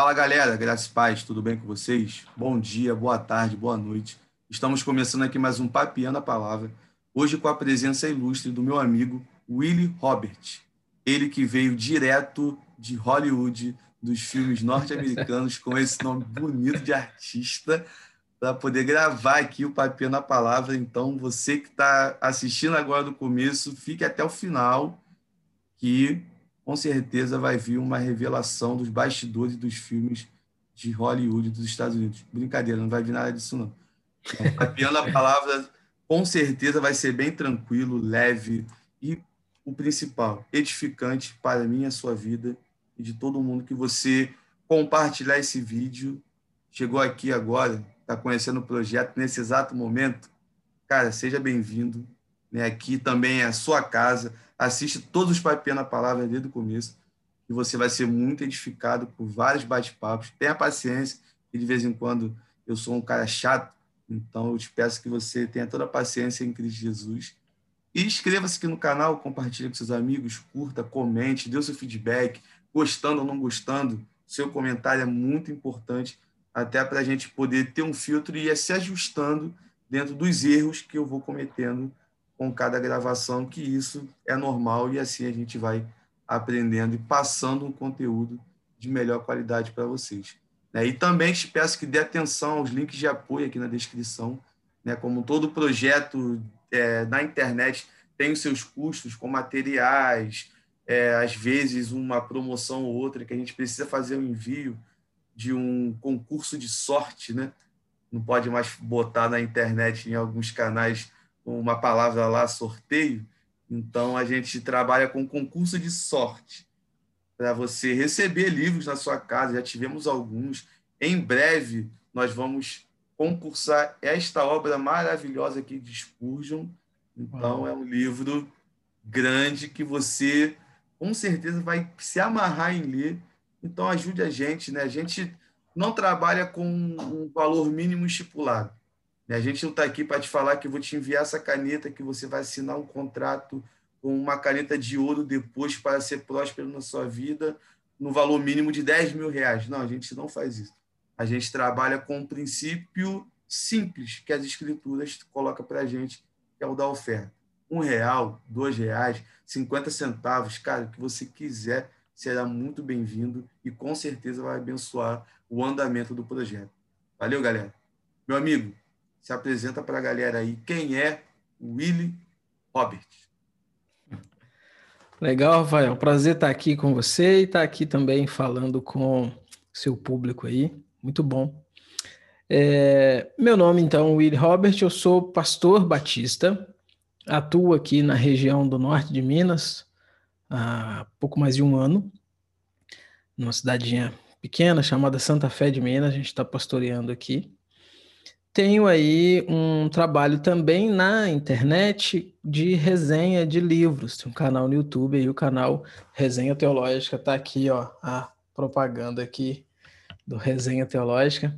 Fala galera, graças paz, tudo bem com vocês? Bom dia, boa tarde, boa noite. Estamos começando aqui mais um Papiando a Palavra, hoje com a presença ilustre do meu amigo Willie Robert, ele que veio direto de Hollywood, dos filmes norte-americanos, com esse nome bonito de artista, para poder gravar aqui o Papiando a Palavra. Então, você que está assistindo agora do começo, fique até o final, que com certeza vai vir uma revelação dos bastidores dos filmes de Hollywood dos Estados Unidos. Brincadeira, não vai vir nada disso, não. Então, a palavra, com certeza vai ser bem tranquilo, leve e, o principal, edificante para mim a sua vida e de todo mundo que você compartilhar esse vídeo. Chegou aqui agora, está conhecendo o projeto nesse exato momento. Cara, seja bem-vindo. Né? Aqui também é a sua casa assiste todos os Papiando na Palavra desde o começo, e você vai ser muito edificado por vários bate-papos. Tenha paciência, que de vez em quando eu sou um cara chato, então eu te peço que você tenha toda a paciência em Cristo Jesus. E inscreva-se aqui no canal, compartilhe com seus amigos, curta, comente, dê o seu feedback, gostando ou não gostando. Seu comentário é muito importante, até para a gente poder ter um filtro e ir se ajustando dentro dos erros que eu vou cometendo com cada gravação, que isso é normal e assim a gente vai aprendendo e passando um conteúdo de melhor qualidade para vocês. Né? E também te peço que dê atenção aos links de apoio aqui na descrição. Né? Como todo projeto é, na internet tem os seus custos com materiais, é, às vezes uma promoção ou outra que a gente precisa fazer o um envio de um concurso de sorte, né? Não pode mais botar na internet em alguns canais uma palavra lá, sorteio. Então, a gente trabalha com concurso de sorte para você receber livros na sua casa. Já tivemos alguns. Em breve, nós vamos concursar esta obra maravilhosa aqui de Spurgeon. Então, é um livro grande que você, com certeza, vai se amarrar em ler. Então, ajude a gente. Né? A gente não trabalha com um valor mínimo estipulado. A gente não está aqui para te falar que eu vou te enviar essa caneta, que você vai assinar um contrato com uma caneta de ouro depois para ser próspero na sua vida, no valor mínimo de 10 mil reais. Não, a gente não faz isso. A gente trabalha com um princípio simples que as escrituras colocam para a gente, que é o da oferta. Um real, dois reais, cinquenta centavos, cara, o que você quiser será muito bem-vindo e com certeza vai abençoar o andamento do projeto. Valeu, galera. Meu amigo, se apresenta para a galera aí quem é Willy Robert. Legal, Rafael. Prazer estar aqui com você e estar aqui também falando com seu público aí. Muito bom. É, meu nome, então, Willy Robert, eu sou pastor batista, atuo aqui na região do norte de Minas há pouco mais de um ano, numa cidadinha pequena chamada Santa Fé de Minas, a gente está pastoreando aqui. Tenho aí um trabalho também na internet de resenha de livros. Tem um canal no YouTube aí, o canal Resenha Teológica. Tá aqui, ó, a propaganda aqui do Resenha Teológica.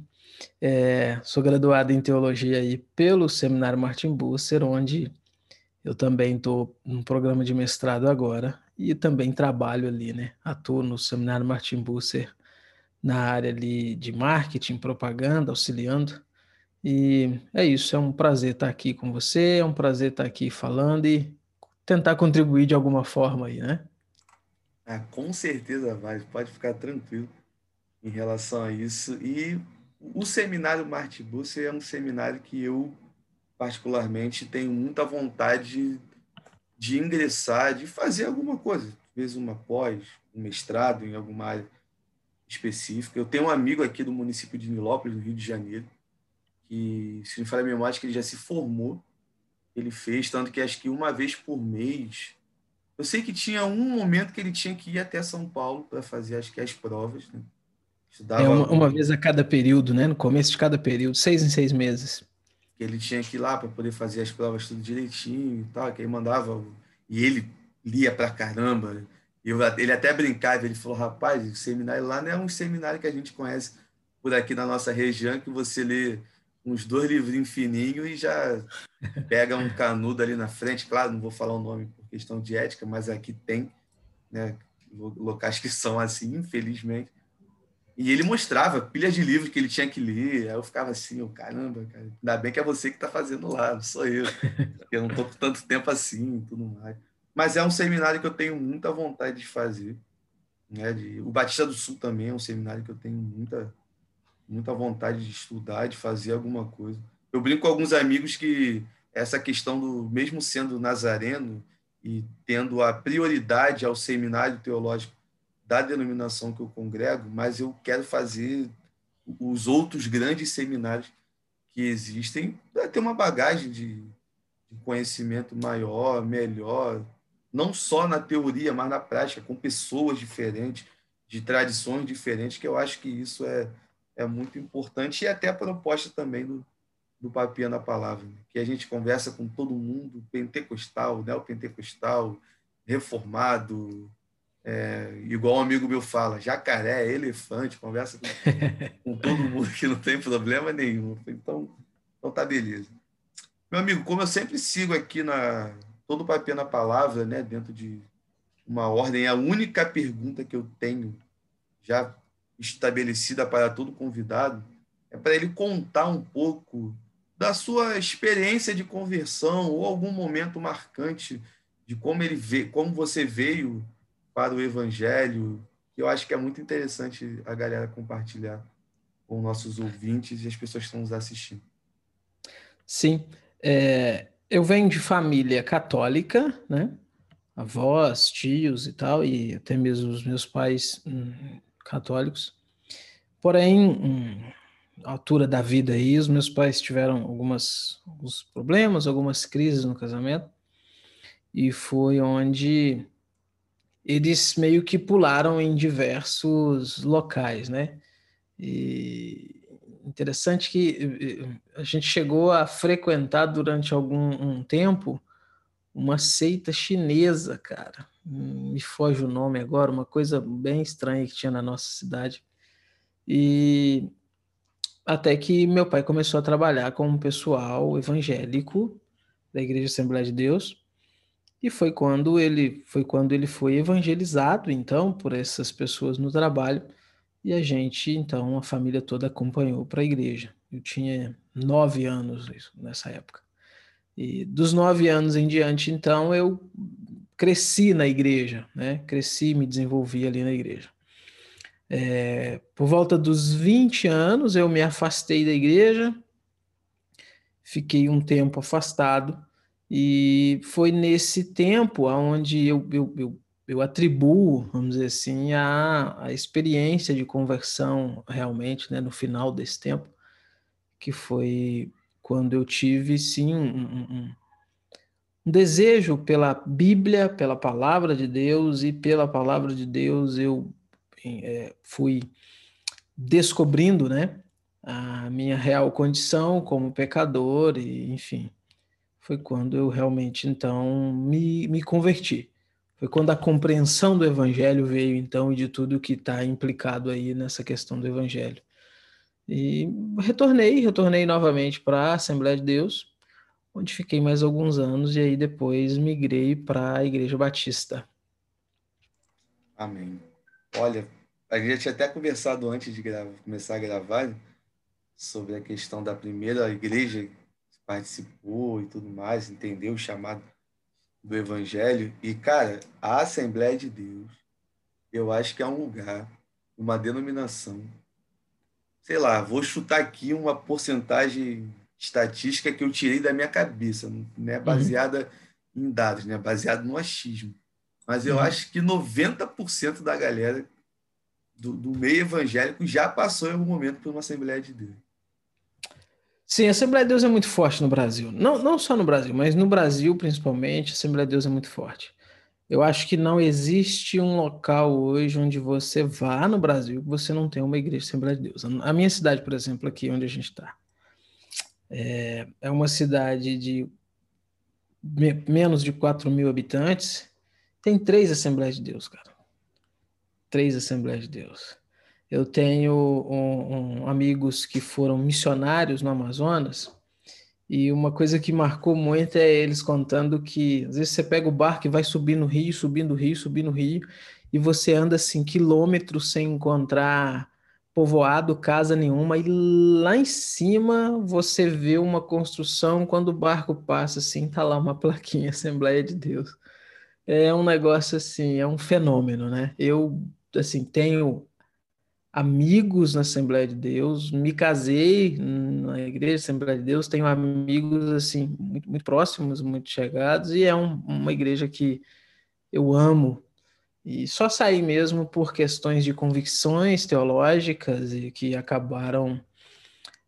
É, sou graduado em teologia aí pelo Seminário Martin Busser, onde eu também estou num programa de mestrado agora e também trabalho ali, né? Atuo no Seminário Martin Busser na área ali de marketing, propaganda, auxiliando. E é isso, é um prazer estar aqui com você, é um prazer estar aqui falando e tentar contribuir de alguma forma aí, né? Ah, com certeza vai, pode ficar tranquilo em relação a isso. E o seminário Marte é um seminário que eu, particularmente, tenho muita vontade de ingressar, de fazer alguma coisa, talvez uma pós, um mestrado em alguma área específica. Eu tenho um amigo aqui do município de Nilópolis, no Rio de Janeiro, que, se não falha a memória, que ele já se formou. Ele fez, tanto que acho que uma vez por mês. Eu sei que tinha um momento que ele tinha que ir até São Paulo para fazer, acho que as provas. Né? Estudava é uma, uma, vez a cada período, né? No começo de cada período, seis em seis meses. Que ele tinha que ir lá para poder fazer as provas tudo direitinho e tal, que aí mandava. E ele lia para caramba. Eu, ele até brincava, ele falou: rapaz, o seminário lá não é um seminário que a gente conhece por aqui na nossa região, que você lê uns dois livrinhos fininhos e já pega um canudo ali na frente. Claro, não vou falar o nome por questão de ética, mas aqui tem né, locais que são assim, infelizmente. E ele mostrava pilhas de livros que ele tinha que ler. Aí eu ficava assim, oh, caramba, cara, ainda bem que é você que está fazendo lá, não sou eu. eu não estou com tanto tempo assim e tudo mais. Mas é um seminário que eu tenho muita vontade de fazer. Né? O Batista do Sul também é um seminário que eu tenho muita, muita vontade de estudar, de fazer alguma coisa. Eu brinco com alguns amigos que essa questão do, mesmo sendo nazareno e tendo a prioridade ao seminário teológico da denominação que eu congrego, mas eu quero fazer os outros grandes seminários que existem para ter uma bagagem de, de conhecimento maior, melhor, não só na teoria, mas na prática, com pessoas diferentes, de tradições diferentes, que eu acho que isso é, é muito importante e até a proposta também do, do Papia na Palavra, né? que a gente conversa com todo mundo, pentecostal, neopentecostal, reformado, é, igual um amigo meu fala, jacaré, elefante, conversa com, com, todo mundo que não tem problema nenhum. Então, então tá beleza. Meu amigo, como eu sempre sigo aqui na todo o papel na palavra, né, dentro de uma ordem, a única pergunta que eu tenho já estabelecida para todo convidado é para ele contar um pouco da sua experiência de conversão ou algum momento marcante de como ele vê, como você veio para o Evangelho, que eu acho que é muito interessante a galera compartilhar com nossos ouvintes e as pessoas que estão nos assistindo. Sim, é, eu venho de família católica, né? Avós, tios e tal, e até mesmo os meus pais hum, católicos. Porém, hum, altura da vida aí, os meus pais tiveram algumas, alguns problemas, algumas crises no casamento, e foi onde eles meio que pularam em diversos locais, né? E interessante que a gente chegou a frequentar durante algum um tempo uma seita chinesa, cara. Me foge o nome agora, uma coisa bem estranha que tinha na nossa cidade. E até que meu pai começou a trabalhar com um pessoal evangélico da Igreja Assembleia de Deus e foi quando ele foi quando ele foi evangelizado, então, por essas pessoas no trabalho, e a gente, então, a família toda acompanhou para a igreja. Eu tinha nove anos nessa época. E dos nove anos em diante, então, eu cresci na igreja, né? Cresci, me desenvolvi ali na igreja. É, por volta dos 20 anos, eu me afastei da igreja, fiquei um tempo afastado, e foi nesse tempo onde eu, eu, eu, eu, atribuo, vamos dizer assim, a, a experiência de conversão realmente, né, no final desse tempo, que foi quando eu tive, sim, um, um, um desejo pela Bíblia, pela palavra de Deus, e pela palavra de Deus eu é, fui descobrindo, né, a minha real condição como pecador, e enfim, foi quando eu realmente então me, me converti. Foi quando a compreensão do evangelho veio então e de tudo que está implicado aí nessa questão do evangelho. E retornei, retornei novamente para a Assembleia de Deus, onde fiquei mais alguns anos e aí depois migrei para a Igreja Batista. Amém. Olha, a gente tinha até conversado antes de gravar, começar a gravar sobre a questão da primeira igreja participou e tudo mais, entendeu o chamado do Evangelho. E, cara, a Assembleia de Deus, eu acho que é um lugar, uma denominação. Sei lá, vou chutar aqui uma porcentagem estatística que eu tirei da minha cabeça, né? baseada uhum. em dados, né? baseado no achismo. Mas eu uhum. acho que 90% da galera do, do meio evangélico já passou em algum momento por uma Assembleia de Deus. Sim, a Assembleia de Deus é muito forte no Brasil. Não, não só no Brasil, mas no Brasil, principalmente, a Assembleia de Deus é muito forte. Eu acho que não existe um local hoje onde você vá no Brasil que você não tenha uma igreja Assembleia de Deus. A minha cidade, por exemplo, aqui onde a gente está, é, é uma cidade de me, menos de 4 mil habitantes, tem três Assembleias de Deus, cara. Três Assembleias de Deus. Eu tenho um, um, amigos que foram missionários no Amazonas, e uma coisa que marcou muito é eles contando que às vezes você pega o barco e vai subir no rio, subindo o rio, subindo o rio, e você anda assim quilômetros sem encontrar povoado, casa nenhuma, e lá em cima você vê uma construção, quando o barco passa assim, tá lá uma plaquinha Assembleia de Deus. É um negócio assim, é um fenômeno, né? Eu assim tenho amigos na Assembleia de Deus, me casei na Igreja Assembleia de Deus, tenho amigos assim muito, muito próximos, muito chegados, e é um, uma igreja que eu amo. E só saí mesmo por questões de convicções teológicas e que acabaram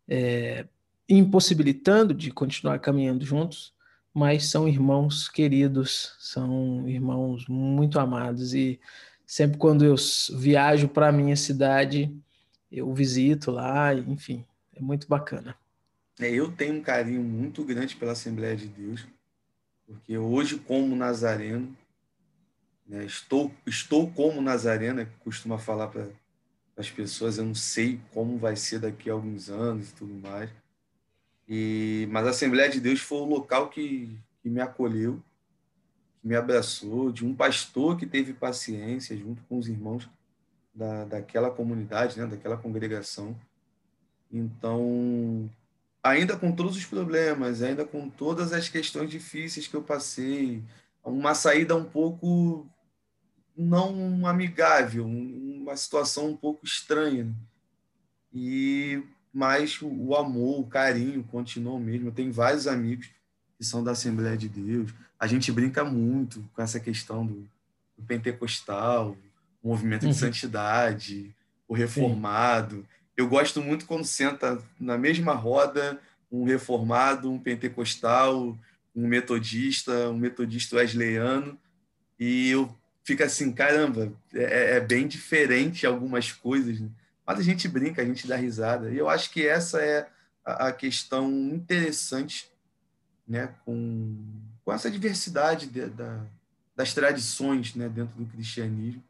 é, impossibilitando de continuar caminhando juntos, mas são irmãos queridos, são irmãos muito amados e sempre quando eu viajo para minha cidade, eu visito lá, enfim, é muito bacana. É, eu tenho um carinho muito grande pela Assembleia de Deus, porque hoje, como nazareno, né, estou, estou como nazareno, é costuma falar para as pessoas, eu não sei como vai ser daqui a alguns anos e tudo mais. E, mas a Assembleia de Deus foi o local que, que me acolheu, me abraçou, de um pastor que teve paciência junto com os irmãos da, daquela comunidade, né, daquela congregação. Então, ainda com todos os problemas, ainda com todas as questões difíceis que eu passei, uma saída um pouco não amigável, uma situação um pouco estranha. E mas o amor, o carinho continuou mesmo. Eu tenho vários amigos que são da Assembleia de Deus. A gente brinca muito com essa questão do, do pentecostal, o movimento de uhum. santidade, o reformado. Sim. Eu gosto muito quando senta na mesma roda um reformado, um pentecostal, um metodista, um metodista wesleyano, e eu fico assim, caramba, é, é bem diferente algumas coisas, né? mas a gente brinca, a gente dá risada. E eu acho que essa é a, a questão interessante né, com, com essa diversidade de, da, das tradições né, dentro do cristianismo.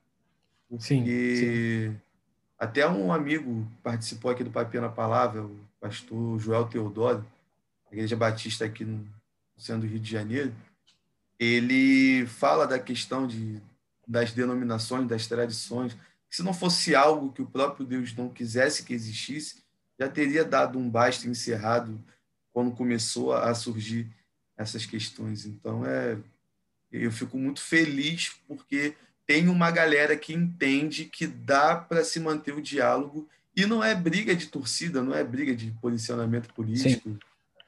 Porque sim, sim. até um amigo participou aqui do Papel na Palavra, o pastor Joel Teodoro, da Igreja Batista aqui no centro do Rio de Janeiro, ele fala da questão de, das denominações, das tradições, se não fosse algo que o próprio Deus não quisesse que existisse, já teria dado um basta encerrado quando começou a surgir essas questões. Então, é, eu fico muito feliz porque tem uma galera que entende que dá para se manter o diálogo e não é briga de torcida, não é briga de posicionamento político.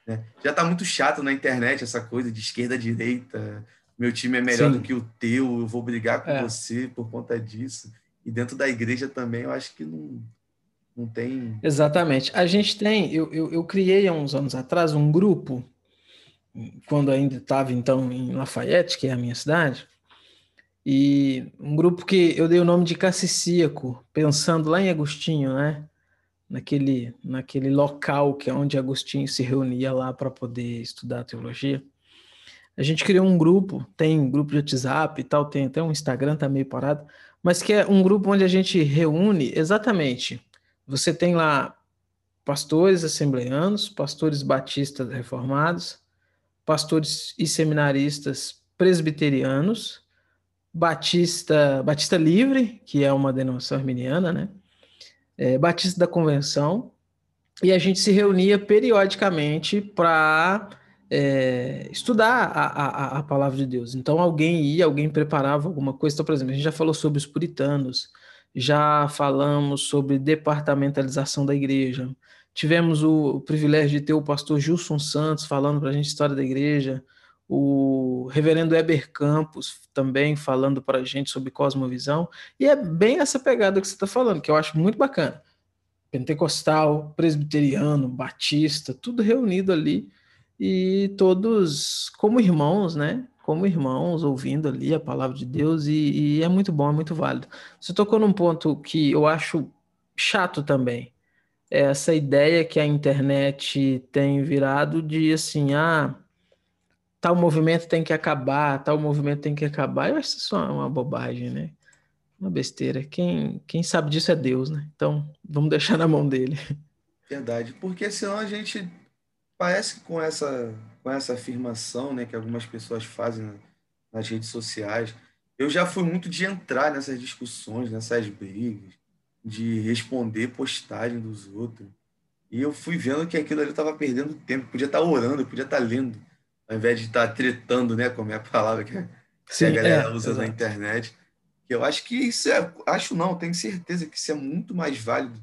Né? Já está muito chato na internet essa coisa de esquerda direita. Meu time é melhor Sim. do que o teu, eu vou brigar com é. você por conta disso. E dentro da igreja também, eu acho que não, não tem. Exatamente. A gente tem, eu, eu, eu criei há uns anos atrás um grupo, quando ainda estava então em Lafayette, que é a minha cidade, e um grupo que eu dei o nome de Cassicíaco, pensando lá em Agostinho, né? Naquele, naquele local que é onde Agostinho se reunia lá para poder estudar teologia. A gente criou um grupo, tem um grupo de WhatsApp e tal, tem até um Instagram, tá meio parado, mas que é um grupo onde a gente reúne exatamente você tem lá pastores assembleanos, pastores batistas reformados, pastores e seminaristas presbiterianos, Batista, Batista Livre, que é uma denominação arminiana, né? É, Batista da Convenção, e a gente se reunia periodicamente para é, estudar a, a, a, palavra de Deus. Então, alguém ia, alguém preparava alguma coisa. Então, por exemplo, a gente já falou sobre os puritanos, já falamos sobre departamentalização da igreja. Tivemos o, privilégio de ter o pastor Gilson Santos falando para a gente história da igreja, o reverendo Eber Campos também falando para a gente sobre cosmovisão, e é bem essa pegada que você está falando, que eu acho muito bacana. Pentecostal, presbiteriano, batista, tudo reunido ali, e todos como irmãos, né? como irmãos, ouvindo ali a palavra de Deus, e, e, é muito bom, é muito válido. Você tocou num ponto que eu acho chato também. Essa ideia que a internet tem virado de assim, ah, tal movimento tem que acabar, tal movimento tem que acabar. Eu acho isso uma bobagem, né? Uma besteira. Quem, quem sabe disso é Deus, né? Então, vamos deixar na mão dele. Verdade, porque senão a gente parece que com essa com essa afirmação né, que algumas pessoas fazem nas redes sociais. Eu já fui muito de entrar nessas discussões, nessas brigas, de responder postagem dos outros. E eu fui vendo que aquilo ali estava perdendo tempo. Podia estar tá orando, podia estar tá lendo, ao invés de estar tá tretando, né? Como é a palavra que, Sim, a galera é, usa exato. na internet. Eu acho que isso é. Acho não, tenho certeza que isso é muito mais válido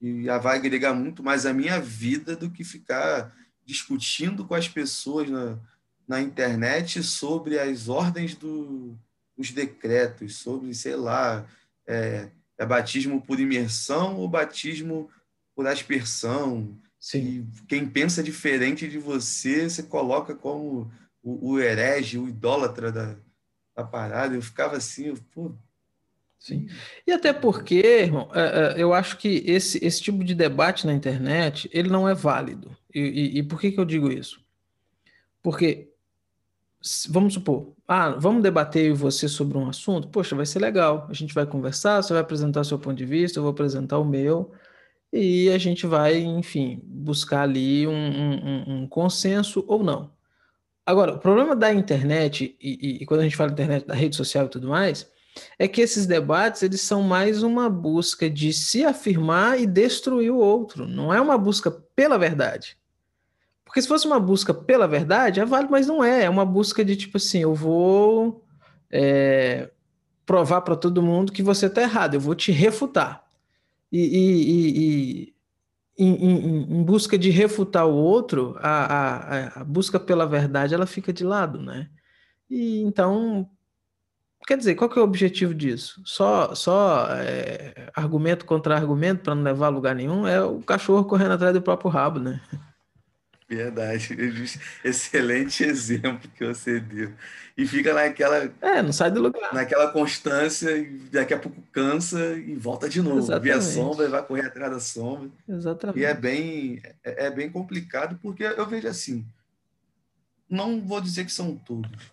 e vai agregar muito mais a minha vida do que ficar discutindo com as pessoas na, na internet sobre as ordens do, dos decretos, sobre, sei lá, é, é batismo por imersão ou batismo por aspersão. Sim. E quem pensa diferente de você, você coloca como o, o herege, o idólatra da, da parada. Eu ficava assim, eu, pô, Sim. E até porque, irmão, é, é, eu acho que esse, esse tipo de debate na internet, ele não é válido. E, e, e por que, que eu digo isso? Porque, vamos supor, ah, vamos debater você sobre um assunto? Poxa, vai ser legal. A gente vai conversar, você vai apresentar seu ponto de vista, eu vou apresentar o meu, e a gente vai, enfim, buscar ali um, um, um consenso ou não. Agora, o problema da internet, e, e, quando a gente fala internet, da rede social e tudo mais, é que esses debates eles são mais uma busca de se afirmar e destruir o outro, não é uma busca pela verdade. Porque se fosse uma busca pela verdade, é válido, mas não é. É uma busca de tipo assim, eu vou é, provar para todo mundo que você está errado, eu vou te refutar. E, e, e, e em, em, em, busca de refutar o outro, a, a, a busca pela verdade ela fica de lado, né? E então Quer dizer, qual que é o objetivo disso? Só, só é, argumento contra argumento para não levar a lugar nenhum é o cachorro correndo atrás do próprio rabo, né? Verdade. Excelente exemplo que você deu. E fica naquela. É, não sai do lugar. Naquela constância, e daqui a pouco cansa e volta de novo. Exatamente. Vê a sombra e vai correr atrás da sombra. Exatamente. E é bem, é, é bem complicado, porque eu vejo assim. Não vou dizer que são todos,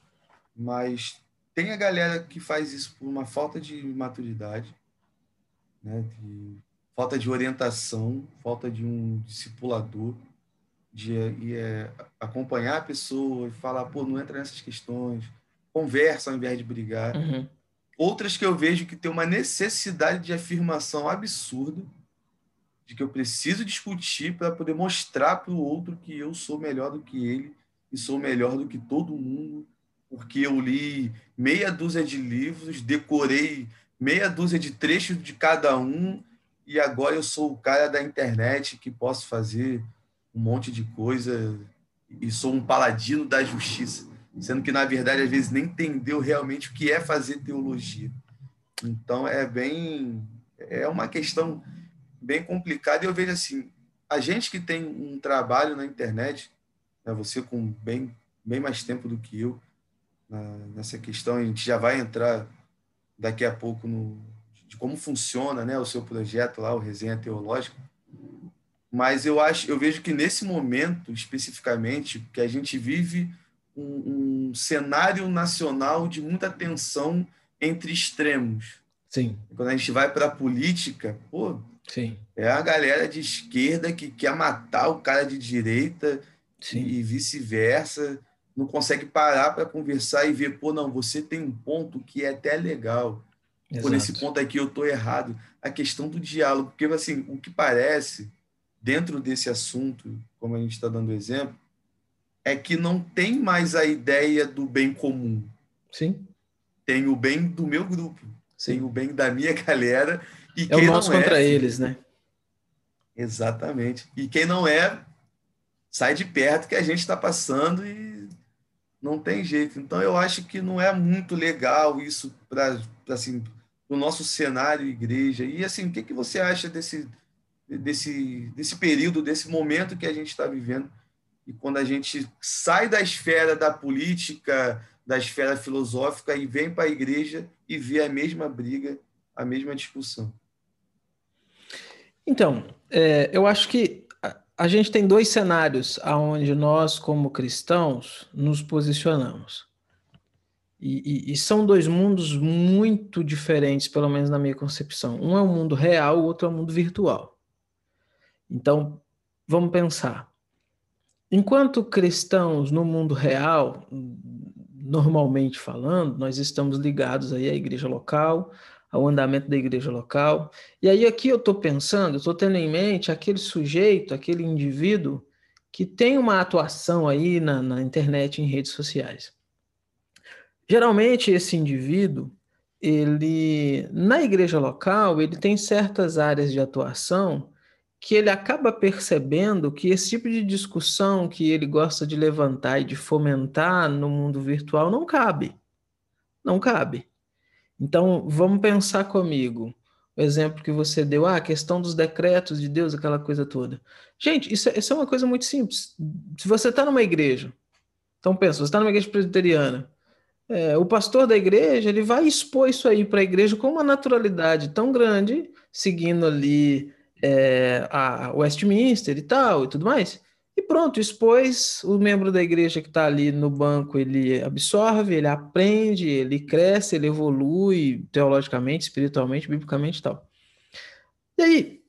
mas tem a galera que faz isso por uma falta de maturidade, né? De, falta de orientação, falta de um discipulador, de é, acompanhar a pessoa e falar, pô, não entra nessas questões, conversa ao invés de brigar. Uhum. Outras que eu vejo que tem uma necessidade de afirmação absurda, de que eu preciso discutir para poder mostrar para o outro que eu sou melhor do que ele e sou melhor do que todo mundo porque eu li meia dúzia de livros, decorei meia dúzia de trechos de cada um, e agora eu sou o cara da internet que posso fazer um monte de coisa e sou um paladino da justiça, sendo que na verdade às vezes nem entendeu realmente o que é fazer teologia. Então é bem é uma questão bem complicada e eu vejo assim, a gente que tem um trabalho na internet, né, você com bem bem mais tempo do que eu, nessa questão. A gente já vai entrar daqui a pouco no, de como funciona né, o seu projeto lá, o Resenha Teológica. Mas eu acho, eu vejo que nesse momento, especificamente, que a gente vive um, um cenário nacional de muita tensão entre extremos. Sim. Quando a gente vai para a política, pô, Sim. é a galera de esquerda que quer matar o cara de direita Sim. e vice-versa não consegue parar para conversar e ver, pô, não, você tem um ponto que é até legal. Exato. Pô, nesse ponto aqui eu estou errado. A questão do diálogo, porque assim, o que parece dentro desse assunto, como a gente está dando exemplo, é que não tem mais a ideia do bem comum. Sim. Tem o bem do meu grupo, Sim. tem o bem da minha galera e é quem o nosso não contra é, eles, né? Exatamente. E quem não é, sai de perto que a gente está passando e não tem jeito. Então, eu acho que não é muito legal isso para assim, o nosso cenário igreja. E, assim, o que, que você acha desse, desse, desse período, desse momento que a gente está vivendo? E quando a gente sai da esfera da política, da esfera filosófica e vem para a igreja e vê a mesma briga, a mesma discussão. Então, é, eu acho que a gente tem dois cenários aonde nós, como cristãos, nos posicionamos. E, e, e, são dois mundos muito diferentes, pelo menos na minha concepção. Um é o mundo real, o outro é o mundo virtual. Então, vamos pensar. Enquanto cristãos no mundo real, normalmente falando, nós estamos ligados aí à igreja local, ao andamento da igreja local. E aí aqui eu estou pensando, estou tendo em mente aquele sujeito, aquele indivíduo que tem uma atuação aí na, na internet, em redes sociais. Geralmente esse indivíduo, ele na igreja local, ele tem certas áreas de atuação que ele acaba percebendo que esse tipo de discussão que ele gosta de levantar e de fomentar no mundo virtual não cabe. Não cabe. Então, vamos pensar comigo. O exemplo que você deu, ah, a questão dos decretos de Deus, aquela coisa toda. Gente, isso é, isso é uma coisa muito simples. Se você está numa igreja, então pensa, você está numa igreja presbiteriana, é, o pastor da igreja ele vai expor isso aí para a igreja com uma naturalidade tão grande, seguindo ali é, a Westminster e tal e tudo mais. E pronto, expôs o membro da igreja que está ali no banco, ele absorve, ele aprende, ele cresce, ele evolui teologicamente, espiritualmente, biblicamente e tal. E aí,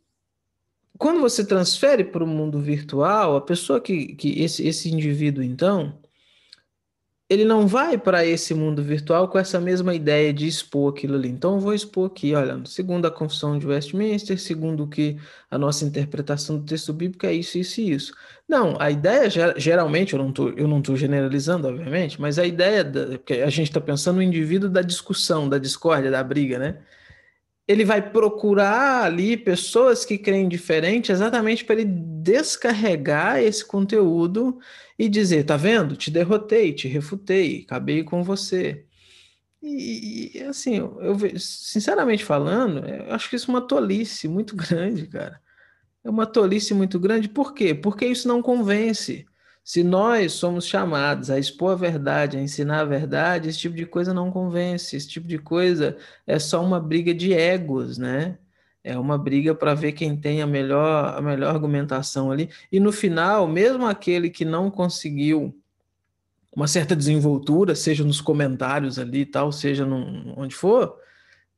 quando você transfere para o mundo virtual, a pessoa que, que esse, esse indivíduo, então, ele não vai para esse mundo virtual com essa mesma ideia de expor aquilo ali. Então, eu vou expor aqui, olha, segundo a Confissão de Westminster, segundo que a nossa interpretação do texto bíblico é isso, isso e isso. Não, a ideia, geralmente, eu não estou generalizando, obviamente, mas a ideia, da, porque a gente está pensando no indivíduo da discussão, da discórdia, da briga, né? Ele vai procurar ali pessoas que creem diferente exatamente para ele descarregar esse conteúdo e dizer: tá vendo? Te derrotei, te refutei, acabei com você. E, e assim, eu sinceramente falando, eu acho que isso é uma tolice muito grande, cara. É uma tolice muito grande. Por quê? Porque isso não convence. Se nós somos chamados a expor a verdade, a ensinar a verdade, esse tipo de coisa não convence. Esse tipo de coisa é só uma briga de egos, né? É uma briga para ver quem tem a melhor, a melhor argumentação ali. E no final, mesmo aquele que não conseguiu uma certa desenvoltura, seja nos comentários ali e tal, seja no, onde for,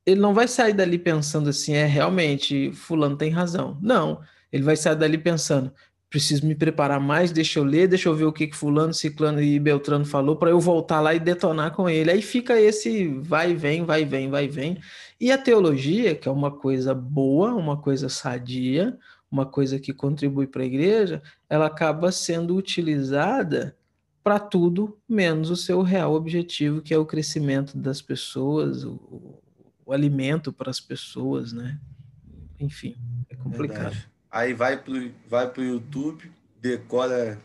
ele não vai sair dali pensando assim, é realmente, fulano tem razão. Não, ele vai sair dali pensando, preciso me preparar mais, deixa eu ler, deixa eu ver o que, que fulano, ciclano e beltrano falou para eu voltar lá e detonar com ele. Aí fica esse vai e vem, vai e vem, vai e vem. E a teologia, que é uma coisa boa, uma coisa sadia, uma coisa que contribui para a igreja, ela acaba sendo utilizada para tudo menos o seu real objetivo, que é o crescimento das pessoas, o, o alimento para as pessoas, né? Enfim, é complicado. Verdade. Aí vai para vai o YouTube, decora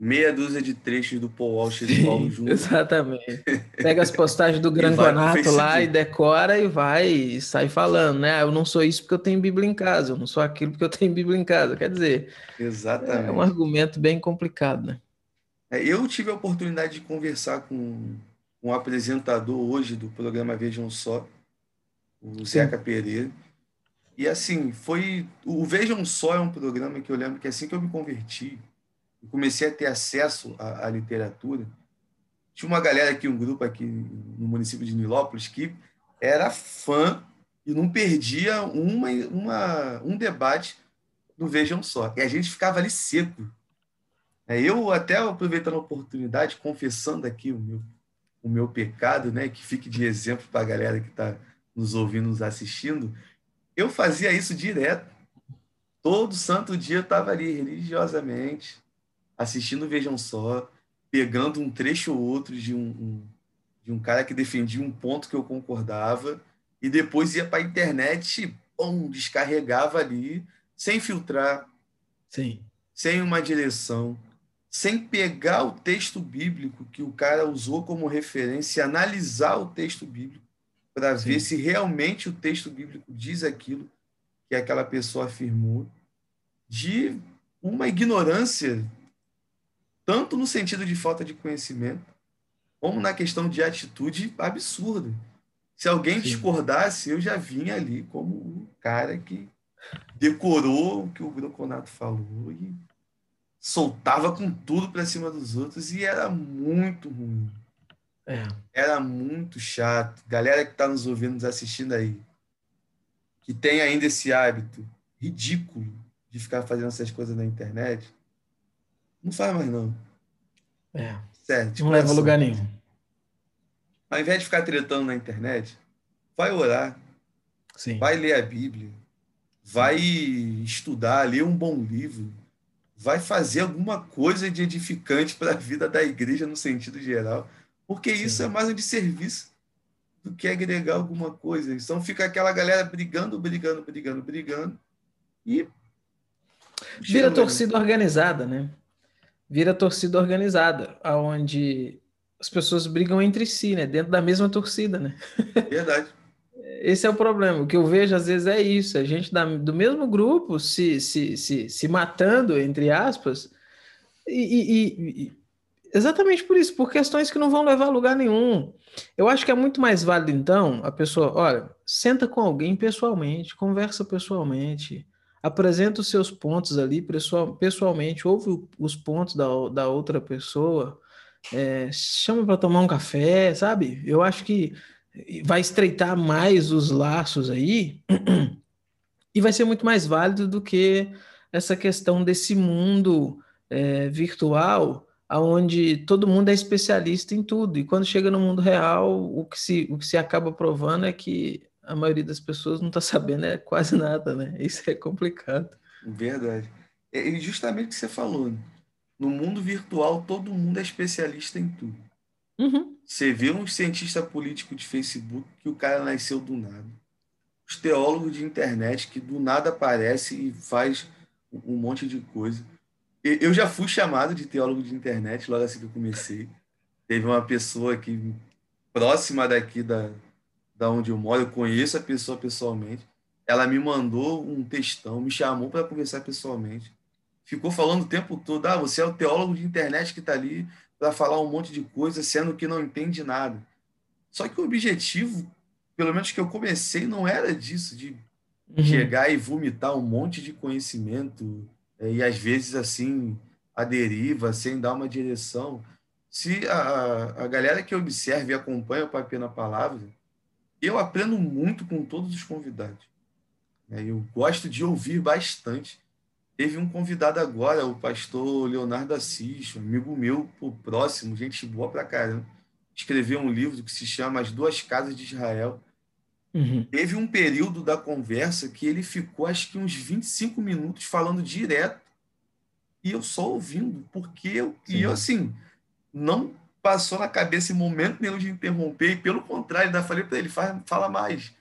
meia dúzia de trechos do Paul Walsh e do Paulo Júnior. Exatamente. Pega as postagens do Granconato lá e decora e vai e sai falando, né? Ah, eu não sou isso porque eu tenho Bíblia em casa, eu não sou aquilo porque eu tenho Bíblia em casa. Quer dizer, Exatamente. é um argumento bem complicado, né? É, eu tive a oportunidade de conversar com um apresentador hoje do programa Vejam Só, o. Zeca Pereira. E assim, foi. O Vejam Só é um programa que eu lembro que assim que eu me converti, comecei a ter acesso à, à, literatura, tinha uma galera aqui, um grupo aqui no município de Nilópolis, que era fã e não perdia uma, uma, um debate do Vejam Só. E a gente ficava ali seco. É, eu, até aproveitando a oportunidade, confessando aqui o meu, o meu pecado, né, que fique de exemplo para a galera que está nos ouvindo, nos assistindo, eu fazia isso direto. Todo santo dia eu estava ali, religiosamente, assistindo Vejam Só, pegando um trecho ou outro de um, um, de um cara que defendia um ponto que eu concordava, e depois ia para a internet e descarregava ali, sem filtrar, Sim. sem uma direção, sem pegar o texto bíblico que o cara usou como referência, analisar o texto bíblico para ver se realmente o texto bíblico diz aquilo que aquela pessoa afirmou, de uma ignorância tanto no sentido de falta de conhecimento, como na questão de atitude absurda. Se alguém discordasse, eu já vinha ali como um cara que decorou o que o Broconato falou e soltava com tudo para cima dos outros e era muito ruim. É. Era muito chato. Galera que está nos ouvindo, nos assistindo aí, que tem ainda esse hábito ridículo de ficar fazendo essas coisas na internet, não faz mais, não. É. Sério. Não leva a lugar nenhum. Ao invés de ficar tretando na internet, vai orar. Sim. vai ler a Bíblia, vai estudar, ler um bom livro, vai fazer alguma coisa de edificante para a vida da igreja no sentido geral, porque Sim. isso é mais um de serviço do que agregar alguma coisa. Então fica aquela galera brigando, brigando, brigando, brigando e vira torcida organizada, né? Vira torcida organizada, aonde as pessoas brigam entre si, né? Dentro da mesma torcida, né? Verdade. Esse é o problema. O que eu vejo às vezes é isso: a gente da, do mesmo grupo se, se, se, se matando, entre aspas, e, e, e, exatamente por isso, por questões que não vão levar a lugar nenhum. Eu acho que é muito mais válido, então, a pessoa, olha, senta com alguém pessoalmente, conversa pessoalmente, apresenta os seus pontos ali pessoal, pessoalmente, ouve os pontos da, da outra pessoa, é, chama para tomar um café, sabe? Eu acho que vai estreitar mais os laços aí e vai ser muito mais válido do que essa questão desse mundo é, virtual onde todo mundo é especialista em tudo e quando chega no mundo real o que se, o que se acaba provando é que a maioria das pessoas não está sabendo é quase nada, né? Isso é complicado. Verdade. E justamente o que você falou, né? no mundo virtual todo mundo é especialista em tudo. Uhum. Você vê um cientista político de Facebook que o cara nasceu do nada. Os teólogos de internet que do nada aparece e faz um monte de coisa. Eu já fui chamado de teólogo de internet logo assim que eu comecei. Teve uma pessoa aqui próxima daqui da, da onde eu moro, eu conheço a pessoa pessoalmente. Ela me mandou um textão, me chamou para conversar pessoalmente. Ficou falando o tempo todo: ah, você é o teólogo de internet que está ali para falar um monte de coisa, sendo que não entende nada. Só que o objetivo, pelo menos que eu comecei, não era disso, de uhum. chegar e vomitar um monte de conhecimento e às vezes assim a deriva, sem dar uma direção. Se a, a galera que observa e acompanha o Papel na Palavra, eu aprendo muito com todos os convidados. É, eu gosto de ouvir bastante. Teve um convidado agora, o pastor Leonardo Assis, amigo meu, próximo, gente boa pra caramba. Escreveu um livro que se chama As Duas Casas de Israel. Uhum. Teve um período da conversa que ele ficou, acho que uns 25 minutos falando direto e eu só ouvindo, porque eu, e eu, assim, não passou na cabeça em momento nenhum de interromper, e pelo contrário, ainda falei para ele, fala, fala mais.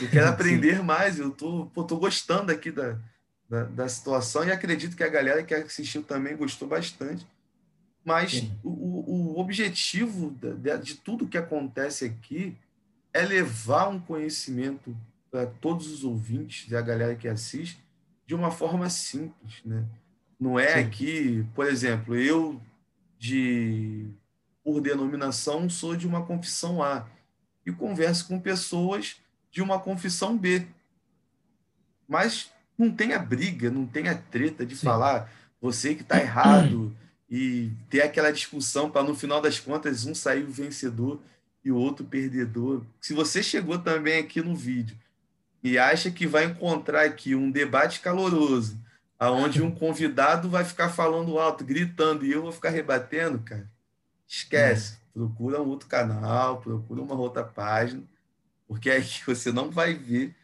Eu quero aprender mais, eu tô, pô, tô gostando aqui da, da, da, situação e acredito que a galera que assistiu também gostou bastante. Mas o, o, objetivo de, de tudo que acontece aqui é levar um conhecimento para todos os ouvintes e a galera que assiste de uma forma simples, né? Não é Sim. aqui, por exemplo, eu de por denominação sou de uma confissão A e converso com pessoas de uma confissão B. Mas não tem a briga, não tem a treta de Sim. falar você que está errado e ter aquela discussão para no final das contas um sair o vencedor e o outro perdedor. Se você chegou também aqui no vídeo e acha que vai encontrar aqui um debate caloroso, aonde um convidado vai ficar falando alto, gritando e eu vou ficar rebatendo, cara, esquece. É. Procura um outro canal, procura uma outra página, porque aí você não vai ver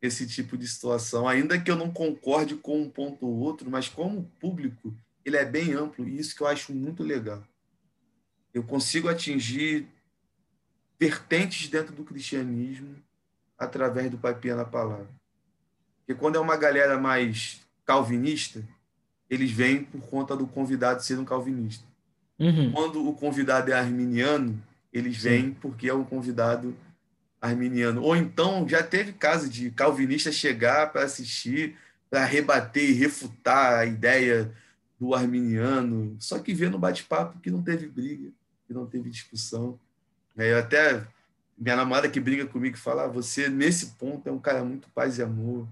esse tipo de situação, ainda que eu não concorde com um ponto ou outro, mas como público, ele é bem amplo e isso que eu acho muito legal. Eu consigo atingir vertentes dentro do cristianismo através do Pai Pia na Palavra. Porque quando é uma galera mais calvinista, eles vêm por conta do convidado ser um calvinista. Uhum. Quando o convidado é arminiano, eles vêm Sim. porque é um convidado arminiano. Ou então já teve caso de calvinista chegar para assistir, para rebater e refutar a ideia do arminiano, só que vê no bate-papo que não teve briga, que não teve discussão. Eu até minha namorada que briga comigo fala: ah, você nesse ponto é um cara muito paz e amor,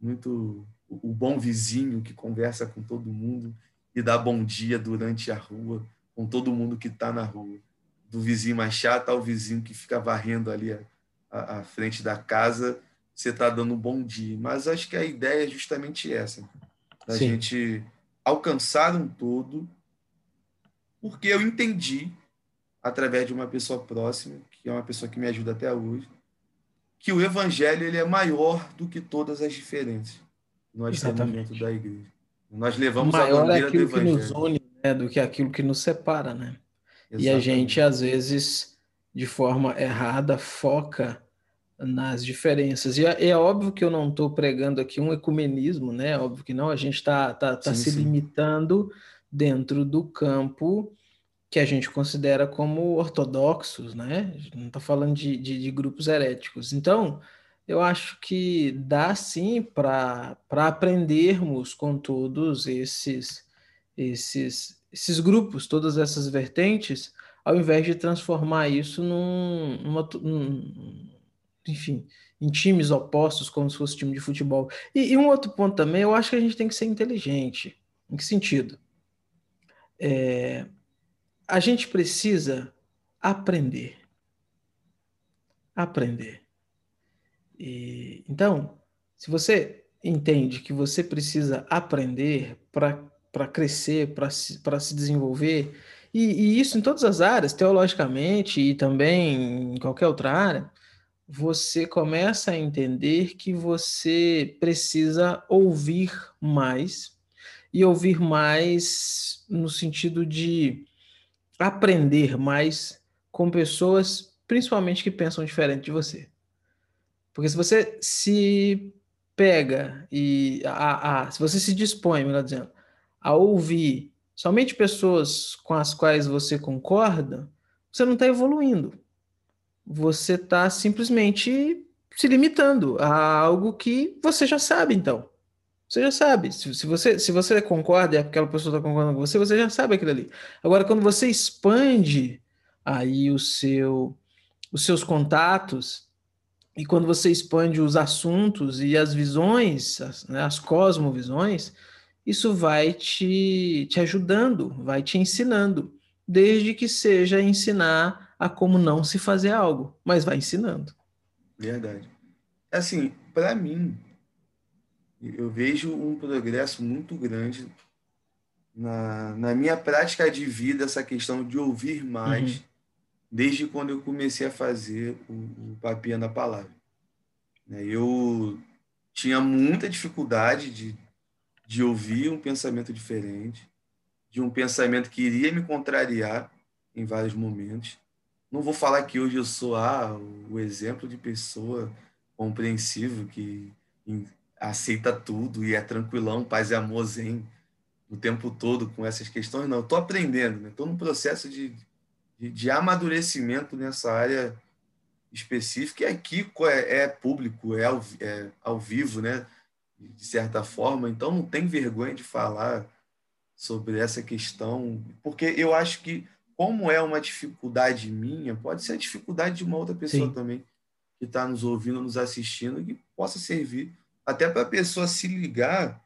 muito o bom vizinho que conversa com todo mundo e dá bom dia durante a rua com todo mundo que está na rua, do vizinho mais chato ao vizinho que fica varrendo ali à, frente da casa, você está dando um bom dia. Mas acho que a ideia é justamente essa, da Sim. gente alcançar um todo, porque eu entendi através de uma pessoa próxima, que é uma pessoa que me ajuda até hoje, que o evangelho ele é maior do que todas as diferenças nós Exatamente. da igreja. Nós levamos maior a bandeira é aquilo do evangelho. que nos une, né, do que aquilo que nos separa, né? Exatamente. E a gente às vezes de forma errada foca nas diferenças. E é, é óbvio que eu não estou pregando aqui um ecumenismo, né? Óbvio que não, a gente está tá, tá sim, se sim. limitando dentro do campo que a gente considera como ortodoxos, né? Não está falando de, de, de, grupos heréticos. Então, eu acho que dá sim para aprendermos com todos esses, esses, esses grupos, todas essas vertentes, ao invés de transformar isso num, numa, num, enfim, em times opostos, como se fosse time de futebol. E, e, um outro ponto também, eu acho que a gente tem que ser inteligente. Em que sentido? É, a gente precisa aprender. Aprender. E, então, se você entende que você precisa aprender para crescer, para se, se desenvolver, e, e, isso em todas as áreas, teologicamente e também em qualquer outra área, você começa a entender que você precisa ouvir mais e ouvir mais no sentido de aprender mais com pessoas, principalmente que pensam diferente de você. Porque se você se pega e a, a, se você se dispõe, melhor dizendo, a ouvir somente pessoas com as quais você concorda, você não está evoluindo você está simplesmente se limitando a algo que você já sabe, então. Você já sabe. Se, se você, se você concorda e aquela pessoa está concordando com você, você já sabe aquilo ali. Agora, quando você expande aí o seu, os seus contatos, e quando você expande os assuntos e as visões, as, né, as cosmovisões, isso vai te, te ajudando, vai te ensinando, desde que seja ensinar a como não se fazer algo, mas vai ensinando. Verdade. Assim, para mim, eu vejo um progresso muito grande na, na minha prática de vida, essa questão de ouvir mais, uhum. desde quando eu comecei a fazer o, o Papinha da Palavra. Né, eu tinha muita dificuldade de, de ouvir um pensamento diferente, de um pensamento que iria me contrariar em vários momentos. Não vou falar que hoje eu sou ah, o exemplo de pessoa compreensiva que aceita tudo e é tranquilão, paz e amor zen o tempo todo com essas questões. Não, estou aprendendo, estou né? num processo de, de, de, amadurecimento nessa área específica. E aqui é, é público, é ao, é ao vivo, né? de certa forma, então não tem vergonha de falar sobre essa questão, porque eu acho que como é uma dificuldade minha, pode ser a dificuldade de uma outra pessoa Sim. também que está nos ouvindo, nos assistindo, que possa servir até para a pessoa se ligar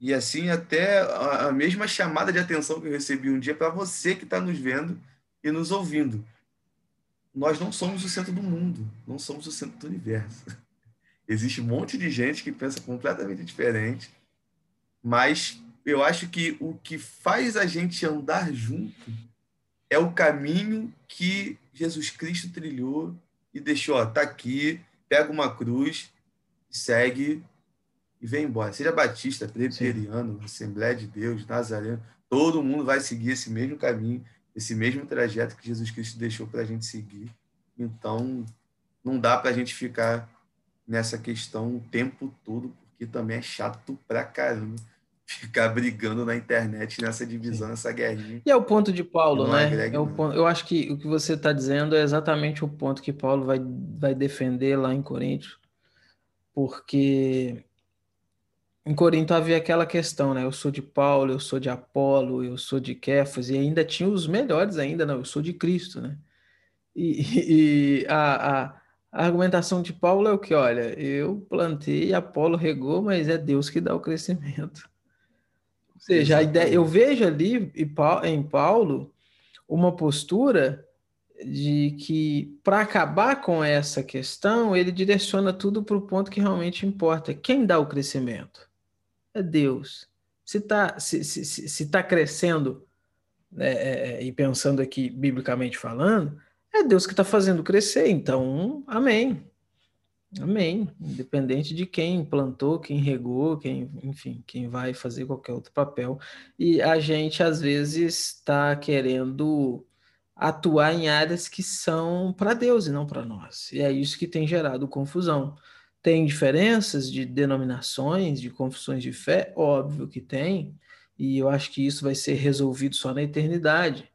e assim até a mesma chamada de atenção que eu recebi um dia para você que está nos vendo e nos ouvindo. Nós não somos o centro do mundo, não somos o centro do universo. Existe um monte de gente que pensa completamente diferente, mas eu acho que o que faz a gente andar junto é o caminho que Jesus Cristo trilhou e deixou, ó, tá aqui, pega uma cruz, segue e vem embora. Seja batista, presbiteriano, Assembleia de Deus, Nazareno, todo mundo vai seguir esse mesmo caminho, esse mesmo trajeto que Jesus Cristo deixou para a gente seguir. Então, não dá para a gente ficar nessa questão o tempo todo, porque também é chato pra caramba ficar brigando na internet nessa divisão, nessa guerrinha. E é o ponto de Paulo, né? É o ponto, eu acho que o que você está dizendo é exatamente o ponto que Paulo vai, vai defender lá em Corinto, porque em Corinto havia aquela questão, né? Eu sou de Paulo, eu sou de Apolo, eu sou de Kefas, e ainda tinha os melhores ainda, não, eu sou de Cristo, né? E, e a, a, a argumentação de Paulo é o que, olha, eu plantei, Apolo regou, mas é Deus que dá o crescimento seja, a ideia, eu vejo ali em Paulo uma postura de que, para acabar com essa questão, ele direciona tudo para o ponto que realmente importa. Quem dá o crescimento? É Deus. Se está se, se, se tá crescendo, né, é, é, e pensando aqui biblicamente falando, é Deus que está fazendo crescer. Então, amém. Amém. Independente de quem plantou, quem regou, quem, enfim, quem vai fazer qualquer outro papel. E a gente, às vezes, está querendo atuar em áreas que são para Deus e não para nós. E é isso que tem gerado confusão. Tem diferenças de denominações, de confissões de fé? Óbvio que tem. E eu acho que isso vai ser resolvido só na eternidade.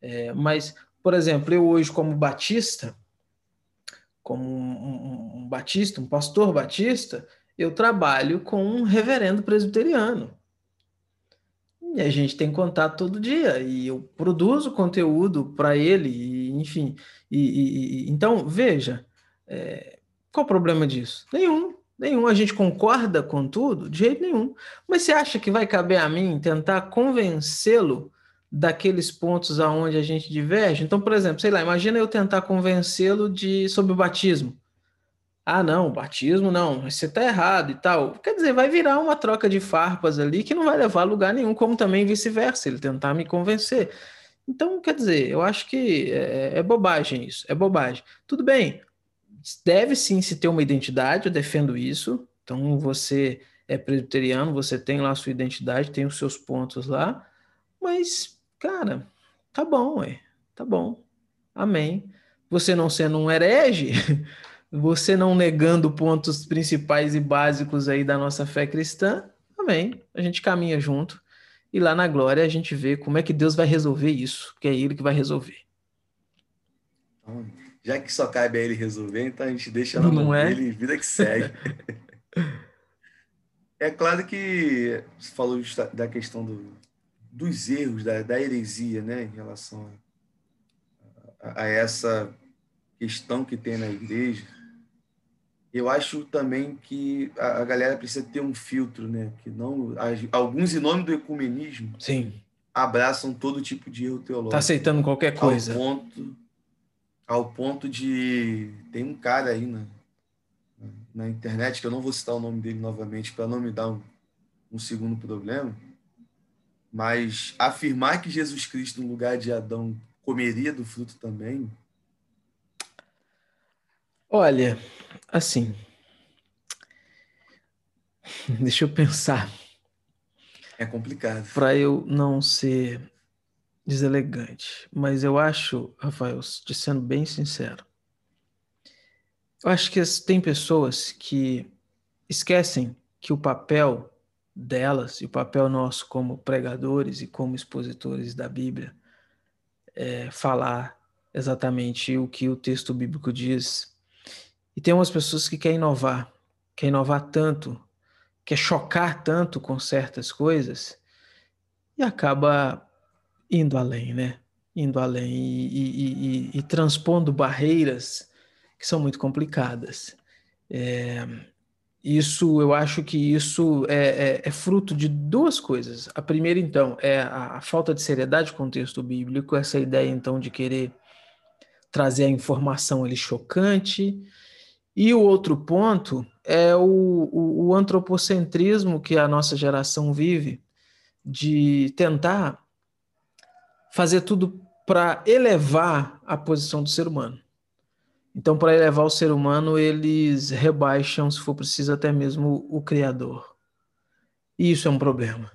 É, mas, por exemplo, eu hoje, como batista, como um, um, um batista, um pastor batista, eu trabalho com um reverendo presbiteriano. E a gente tem contato todo dia, e eu produzo conteúdo para ele, e, enfim. E, e, então, veja, é, qual o problema disso? Nenhum, nenhum. A gente concorda com tudo? De jeito nenhum. Mas você acha que vai caber a mim tentar convencê-lo daqueles pontos aonde a gente diverge. Então, por exemplo, sei lá, imagina eu tentar convencê-lo de sobre o batismo. Ah, não, batismo não, você está errado e tal. Quer dizer, vai virar uma troca de farpas ali que não vai levar a lugar nenhum, como também vice-versa, ele tentar me convencer. Então, quer dizer, eu acho que é, é bobagem isso, é bobagem. Tudo bem, deve sim se ter uma identidade, eu defendo isso. Então, você é presbiteriano, você tem lá a sua identidade, tem os seus pontos lá, mas Cara, tá bom, ué. Tá bom. Amém. Você não sendo um herege, você não negando pontos principais e básicos aí da nossa fé cristã, amém. A gente caminha junto e lá na glória a gente vê como é que Deus vai resolver isso, que é Ele que vai resolver. Então, já que só cabe a Ele resolver, então a gente deixa na mão é? dele vida que segue. é claro que você falou da questão do, dos erros, da, da heresia, né, em relação a, a, essa questão que tem na igreja, eu acho também que a, a galera precisa ter um filtro, né, que não alguns em nome do ecumenismo, sim, abraçam todo tipo de erro teológico. Tá aceitando qualquer coisa. Ao ponto, ao ponto de tem um cara aí na, na internet que eu não vou citar o nome dele novamente para não me dar um, um segundo problema mas afirmar que Jesus Cristo, no lugar de Adão, comeria do fruto também. Olha, assim. Deixa eu pensar. É complicado. Para eu não ser deselegante. Mas eu acho, Rafael, te sendo bem sincero, eu acho que tem pessoas que esquecem que o papel delas e o papel nosso como pregadores e como expositores da Bíblia é falar exatamente o que o texto bíblico diz. E tem umas pessoas que querem inovar, querem inovar tanto, quer chocar tanto com certas coisas e acaba indo além, né? Indo além e, e, e, e transpondo barreiras que são muito complicadas. É, isso, eu acho que isso é, é, é, fruto de duas coisas. A primeira, então, é a, a, falta de seriedade com o texto bíblico, essa ideia, então, de querer trazer a informação ali chocante. E o outro ponto é o, o, o antropocentrismo que a nossa geração vive, de tentar fazer tudo para elevar a posição do ser humano. Então, para elevar o ser humano, eles rebaixam, se for preciso, até mesmo o Criador. E isso é um problema.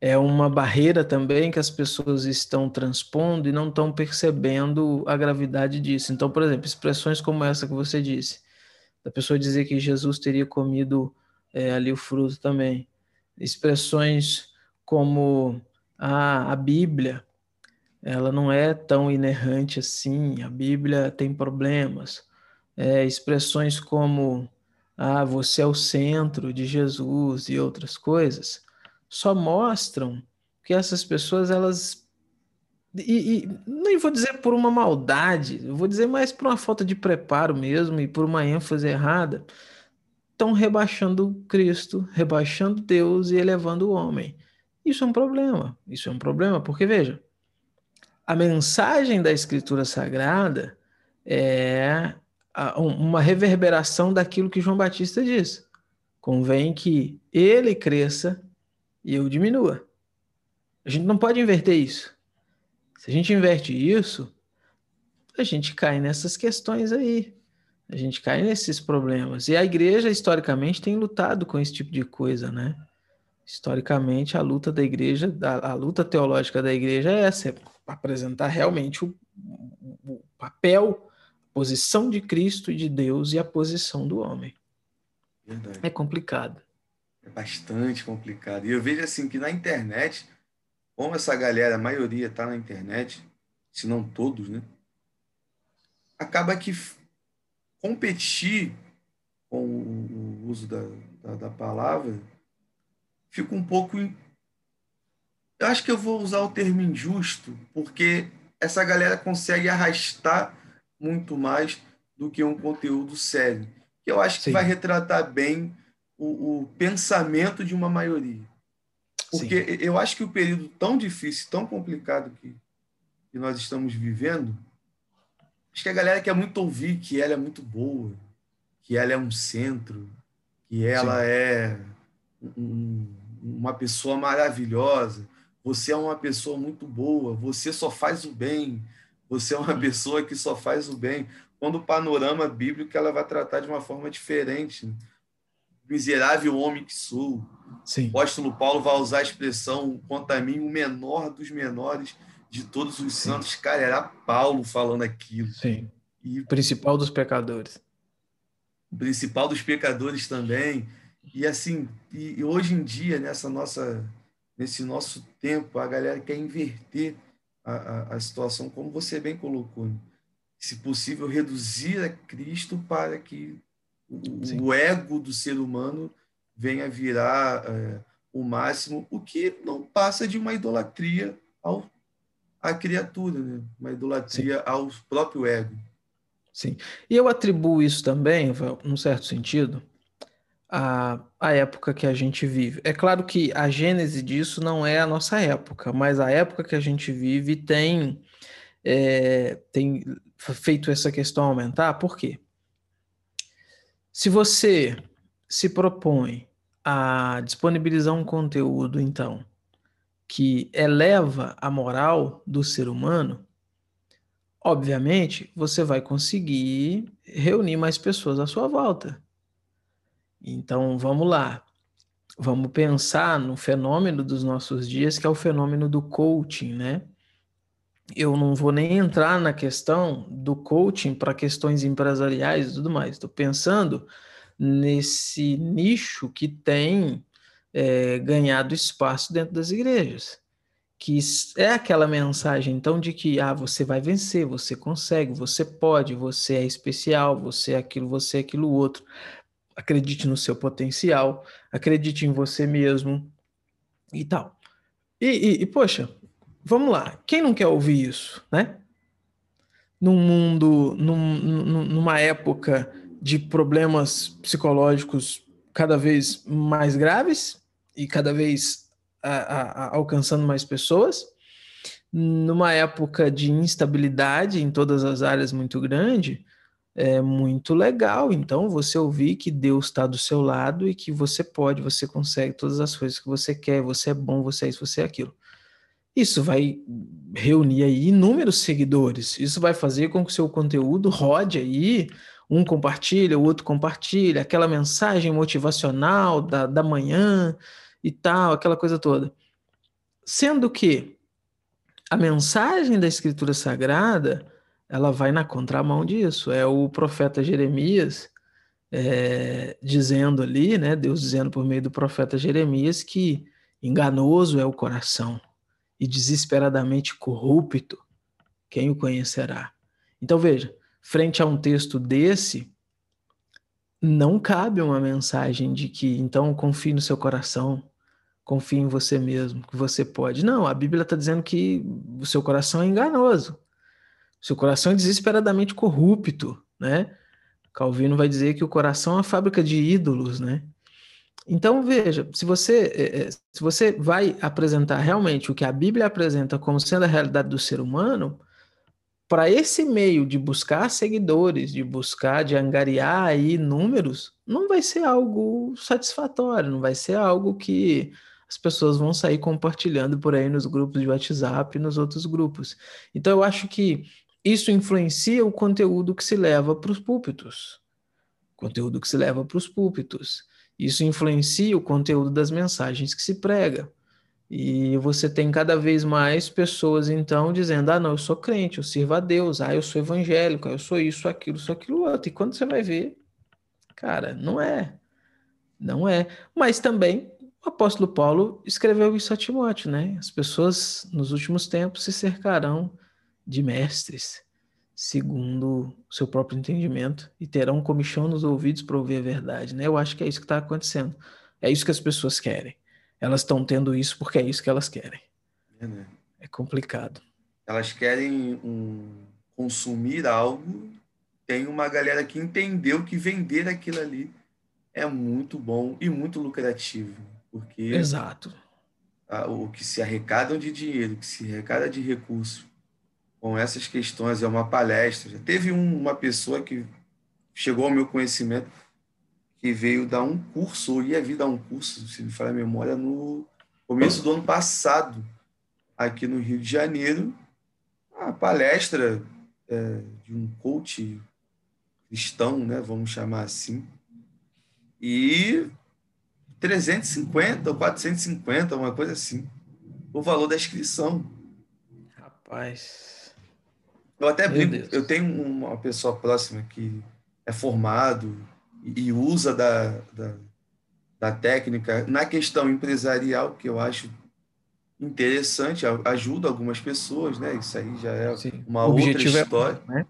É uma barreira também que as pessoas estão transpondo e não estão percebendo a gravidade disso. Então, por exemplo, expressões como essa que você disse, da pessoa dizer que Jesus teria comido é, ali o fruto também. Expressões como ah, a Bíblia ela não é tão inerrante assim, a Bíblia tem problemas. É, expressões como ah, você é o centro de Jesus e outras coisas, só mostram que essas pessoas, elas. E, e nem vou dizer por uma maldade, vou dizer mais por uma falta de preparo mesmo e por uma ênfase errada, estão rebaixando Cristo, rebaixando Deus e elevando o homem. Isso é um problema. Isso é um problema, porque veja, a mensagem da Escritura Sagrada é uma reverberação daquilo que João Batista diz. Convém que ele cresça e eu diminua. A gente não pode inverter isso. Se a gente inverte isso, a gente cai nessas questões aí. A gente cai nesses problemas. E a igreja, historicamente, tem lutado com esse tipo de coisa, né? Historicamente, a luta da igreja, a, a luta teológica da igreja é essa, é apresentar realmente o, o papel, a posição de Cristo e de Deus e a posição do homem. Verdade. É complicado. É bastante complicado. E eu vejo assim que na internet, como essa galera, a maioria está na internet, se não todos, né? Acaba que competir com o uso da, da, da palavra fica um pouco. Eu acho que eu vou usar o termo injusto, porque essa galera consegue arrastar muito mais do que um conteúdo sério. Que eu acho que Sim. vai retratar bem o, o pensamento de uma maioria. Porque Sim. eu acho que o período tão difícil, tão complicado que, que nós estamos vivendo, acho que a galera quer muito ouvir que ela é muito boa, que ela é um centro, que ela Sim. é um, uma pessoa maravilhosa, você é uma pessoa muito boa, você só faz o bem, você é uma pessoa que só faz o bem. Quando o panorama bíblico ela vai tratar de uma forma diferente. Né? Miserável homem que sou. Sim. O apóstolo Paulo vai usar a expressão, quanto a mim, o menor dos menores de todos os Sim. santos. Cara, era Paulo falando aquilo. Sim. E principal dos pecadores. Principal dos pecadores também. E assim, e hoje em dia, nessa nossa, nesse nosso tempo, a galera quer inverter a, a, a situação, como você bem colocou. Né? Se possível, reduzir a Cristo para que o, o ego do ser humano venha virar é, o máximo, o que não passa de uma idolatria ao, à criatura, né? uma idolatria Sim. ao próprio ego. Sim. E eu atribuo isso também, num certo sentido, à, à época que a gente vive. É claro que a gênese disso não é a nossa época, mas a época que a gente vive tem, é, tem feito essa questão aumentar. Por quê? Se você se propõe a disponibilizar um conteúdo, então, que eleva a moral do ser humano, obviamente você vai conseguir reunir mais pessoas à sua volta. Então, vamos lá. Vamos pensar no fenômeno dos nossos dias, que é o fenômeno do coaching, né? Eu não vou nem entrar na questão do coaching para questões empresariais e tudo mais. Estou pensando nesse nicho que tem é, ganhado espaço dentro das igrejas, que é aquela mensagem então de que ah, você vai vencer, você consegue, você pode, você é especial, você é aquilo, você é aquilo outro. Acredite no seu potencial, acredite em você mesmo e tal. E, e, e poxa, vamos lá, quem não quer ouvir isso, né? Num mundo, num, numa época de problemas psicológicos cada vez mais graves e cada vez a, a, alcançando mais pessoas, numa época de instabilidade em todas as áreas muito grande, é muito legal. Então, você ouvir que Deus está do seu lado e que você pode, você consegue todas as coisas que você quer, você é bom, você é isso, você é aquilo. Isso vai reunir aí inúmeros seguidores. Isso vai fazer com que o seu conteúdo rode aí. Um compartilha, o outro compartilha, aquela mensagem motivacional da, da manhã e tal, aquela coisa toda. Sendo que a mensagem da Escritura Sagrada ela vai na contramão disso. É o profeta Jeremias é, dizendo ali, né? Deus dizendo por meio do profeta Jeremias que enganoso é o coração e desesperadamente corrupto, quem o conhecerá? Então veja, frente a um texto desse, não cabe uma mensagem de que então confie no seu coração, confie em você mesmo, que você pode. Não, a Bíblia está dizendo que o seu coração é enganoso, o seu coração é desesperadamente corrupto, né? Calvino vai dizer que o coração é uma fábrica de ídolos, né? Então, veja, se você, eh, eh, se você vai apresentar realmente o que a Bíblia apresenta como sendo a realidade do ser humano, para esse meio de buscar seguidores, de buscar, de angariar aí números, não vai ser algo satisfatório, não vai ser algo que as pessoas vão sair compartilhando por aí nos grupos de WhatsApp e nos outros grupos. Então, eu acho que isso influencia o conteúdo que se leva para os púlpitos. Conteúdo que se leva para os púlpitos. Isso influencia o conteúdo das mensagens que se prega. E você tem cada vez mais pessoas, então, dizendo: ah, não, eu sou crente, eu sirvo a Deus, ah, eu sou evangélico, eu sou isso, aquilo, sou aquilo outro. E quando você vai ver, cara, não é. Não é. Mas também o apóstolo Paulo escreveu isso a Timóteo, né? As pessoas nos últimos tempos se cercarão de mestres, segundo o seu próprio entendimento, e terão comichão nos ouvidos para ouvir a verdade, né? Eu acho que é isso que está acontecendo. É isso que as pessoas querem. Elas estão tendo isso porque é isso que elas querem. É, né? é complicado. Elas querem um, consumir algo. Tem uma galera que entendeu que vender aquilo ali é muito bom e muito lucrativo. Porque Exato. A, o que se arrecadam de dinheiro, o que se arrecada de recursos com essas questões, é uma palestra. Já teve um, uma pessoa que chegou ao meu conhecimento que veio dar um curso, ou ia vir dar um curso, se me falar a memória, no começo do ano passado, aqui no Rio de Janeiro, a palestra é, de um coach cristão, né, vamos chamar assim, e 350 ou 450, uma coisa assim, o valor da inscrição. Rapaz. Eu até brinco, eu tenho uma pessoa próxima que é formado e usa da, da, da técnica na questão empresarial, que eu acho interessante, ajuda algumas pessoas, né? Isso aí já é Sim. uma outra é história. É, né?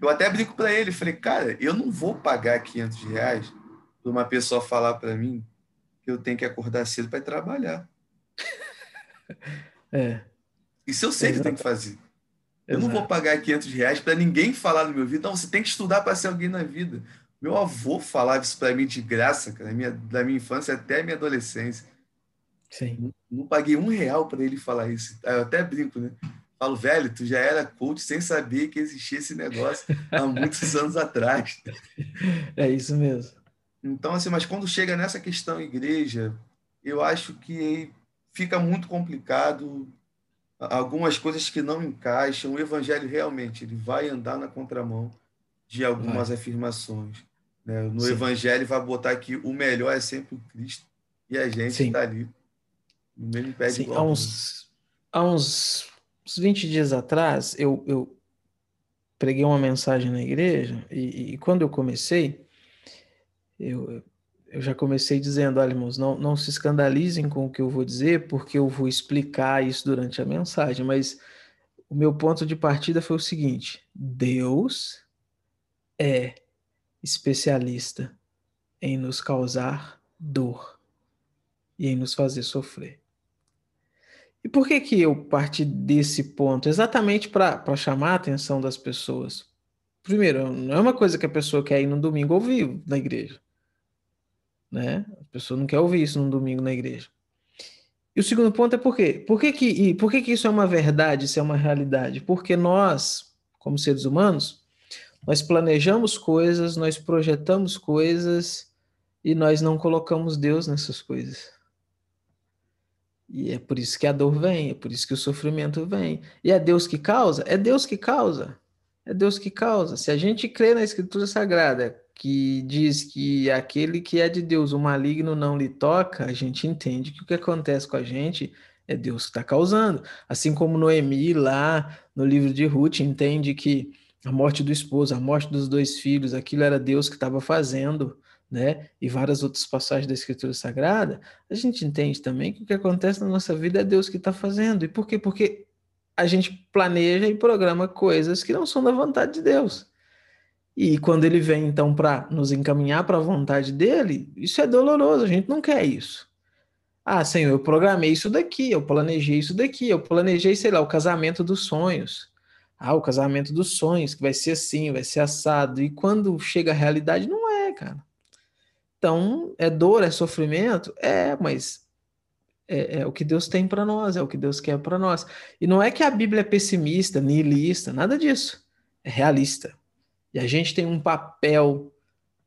Eu até brinco para ele, falei, cara, eu não vou pagar 500 reais para uma pessoa falar para mim que eu tenho que acordar cedo para trabalhar. É. Isso eu sei Exato. que tem que fazer. Eu Exato. não vou pagar 500 reais para ninguém falar no meu vida. Não, você tem que estudar para ser alguém na vida. Meu avô falava isso para mim de graça, cara, minha, da minha infância até minha adolescência. Sim. Não, não paguei um real para ele falar isso. Eu até brinco, né? Falo, velho, tu já era coach sem saber que existia esse negócio há muitos anos atrás. É isso mesmo. Então, assim, mas quando chega nessa questão igreja, eu acho que fica muito complicado algumas coisas que não encaixam. O evangelho realmente ele vai andar na contramão de algumas vai. afirmações. Né? No Sim. Evangelho vai botar que o melhor é sempre o Cristo e a gente está ali no mesmo pé de Sim, há uns, há uns, uns 20 dias atrás, eu, eu preguei uma mensagem na igreja e, e quando eu comecei, eu, eu já comecei dizendo, olha, irmãos, não, não se escandalizem com o que eu vou dizer, porque eu vou explicar isso durante a mensagem, mas o meu ponto de partida foi o seguinte: Deus é especialista em nos causar dor e em nos fazer sofrer. E por que que eu parti desse ponto? Exatamente para chamar a atenção das pessoas. Primeiro, não é uma coisa que a pessoa quer ir no domingo ouvir na igreja. Né? A pessoa não quer ouvir isso no domingo na igreja. E o segundo ponto é por quê? Por que, que, por que, que isso é uma verdade, isso é uma realidade? Porque nós, como seres humanos, nós planejamos coisas, nós projetamos coisas e nós não colocamos Deus nessas coisas. E é por isso que a dor vem, é por isso que o sofrimento vem. E é Deus que causa? É Deus que causa. É Deus que causa. Se a gente crê na Escritura Sagrada, que diz que aquele que é de Deus, o maligno não lhe toca, a gente entende que o que acontece com a gente é Deus que está causando. Assim como Noemi, lá no livro de Ruth, entende que a morte do esposo, a morte dos dois filhos, aquilo era Deus que estava fazendo, né? E várias outras passagens da Escritura Sagrada, a gente entende também que o que acontece na nossa vida é Deus que está fazendo. E por quê? Porque a gente planeja e programa coisas que não são da vontade de Deus. E quando ele vem, então, para nos encaminhar para a vontade dele, isso é doloroso, a gente não quer isso. Ah, Senhor, eu programei isso daqui, eu planejei isso daqui, eu planejei, sei lá, o casamento dos sonhos ah, o casamento dos sonhos, que vai ser assim, vai ser assado. E quando chega a realidade, não é, cara. Então, é dor, é sofrimento? É, mas é, é o que Deus tem para nós, é o que Deus quer para nós. E não é que a Bíblia é pessimista, nihilista, nada disso. É realista. E a gente tem um papel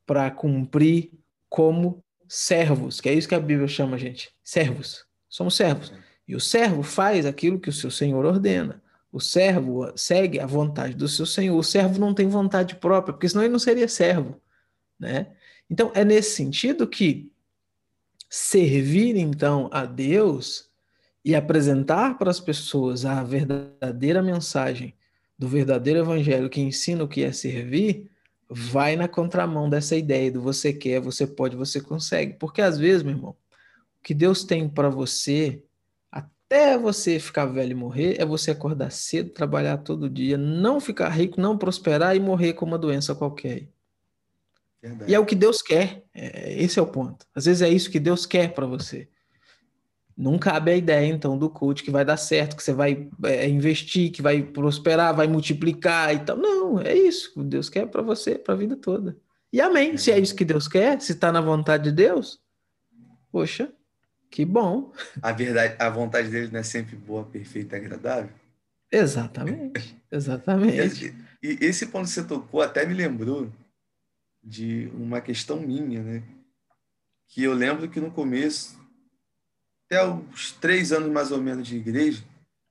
para cumprir como servos, que é isso que a Bíblia chama a gente, servos. Somos servos. E o servo faz aquilo que o seu Senhor ordena. o servo segue a vontade do seu senhor. O servo não tem vontade própria, porque senão ele não seria servo, né? Então é nesse sentido que servir então a Deus e apresentar para as pessoas a verdadeira mensagem do verdadeiro evangelho que ensina o que é servir, vai na contramão dessa ideia do você quer, você pode, você consegue. Porque às vezes, meu irmão, o que Deus tem para você, até você ficar velho e morrer, é você acordar cedo, trabalhar todo dia, não ficar rico, não prosperar e morrer com uma doença qualquer. Verdade. E é o que Deus quer. É, esse é o ponto. Às vezes é isso que Deus quer para você. Não cabe a ideia, então, do coach que vai dar certo, que você vai é, investir, que vai prosperar, vai multiplicar e tal. Não, é isso que Deus quer para você, para a vida toda. E amém. Se é isso que Deus quer, se está na vontade de Deus, poxa, que bom. A verdade, a vontade dele não é sempre boa, perfeita e agradável? Exatamente, exatamente. E, e esse ponto que você tocou até me lembrou de uma questão minha, né? Que eu lembro que no começo até os três anos mais ou menos de igreja,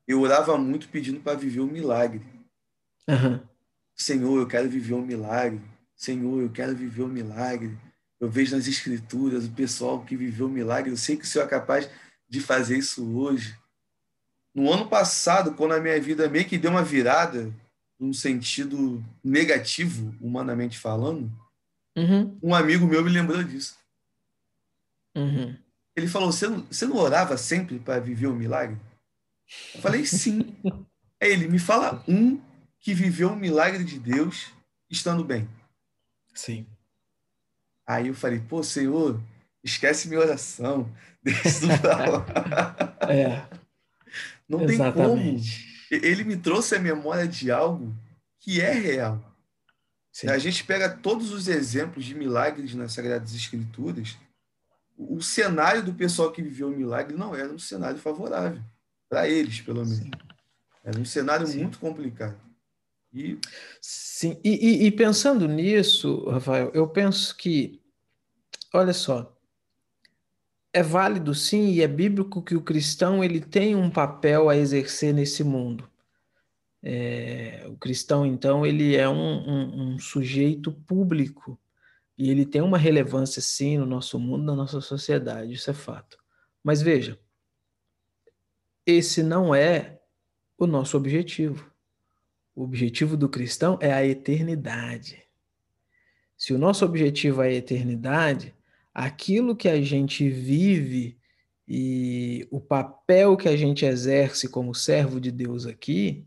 eu orava muito pedindo para viver um milagre. Uhum. Senhor, eu quero viver um milagre. Senhor, eu quero viver um milagre. Eu vejo nas escrituras o pessoal que viveu um milagre. Eu sei que o Senhor é capaz de fazer isso hoje. No ano passado, quando a minha vida meio que deu uma virada, num sentido negativo, humanamente falando, uhum. um amigo meu me lembrou disso. Uhum. Ele falou: Você não, você não orava sempre para viver o um milagre? Eu falei: Sim. Aí ele me fala um que viveu um milagre de Deus estando bem. Sim. Aí eu falei: Pô, Senhor, esquece minha oração. Deixa isso é. Não Exatamente. tem como. Ele me trouxe a memória de algo que é real. Sim. A gente pega todos os exemplos de milagres nas Sagradas Escrituras o cenário do pessoal que viveu o milagre não era um cenário favorável, para eles, pelo menos. Sim. Era um cenário Sim. muito complicado. E... Sim, e, e, e, pensando nisso, Rafael, eu penso que, olha só, é válido sim e é bíblico que o cristão ele tem um papel a exercer nesse mundo. É, o cristão, então, ele é um, um, um sujeito público e ele tem uma relevância, sim, no nosso mundo, na nossa sociedade, isso é fato. Mas veja, esse não é o nosso objetivo. O objetivo do cristão é a eternidade. Se o nosso objetivo é a eternidade, aquilo que a gente vive e o papel que a gente exerce como servo de Deus aqui,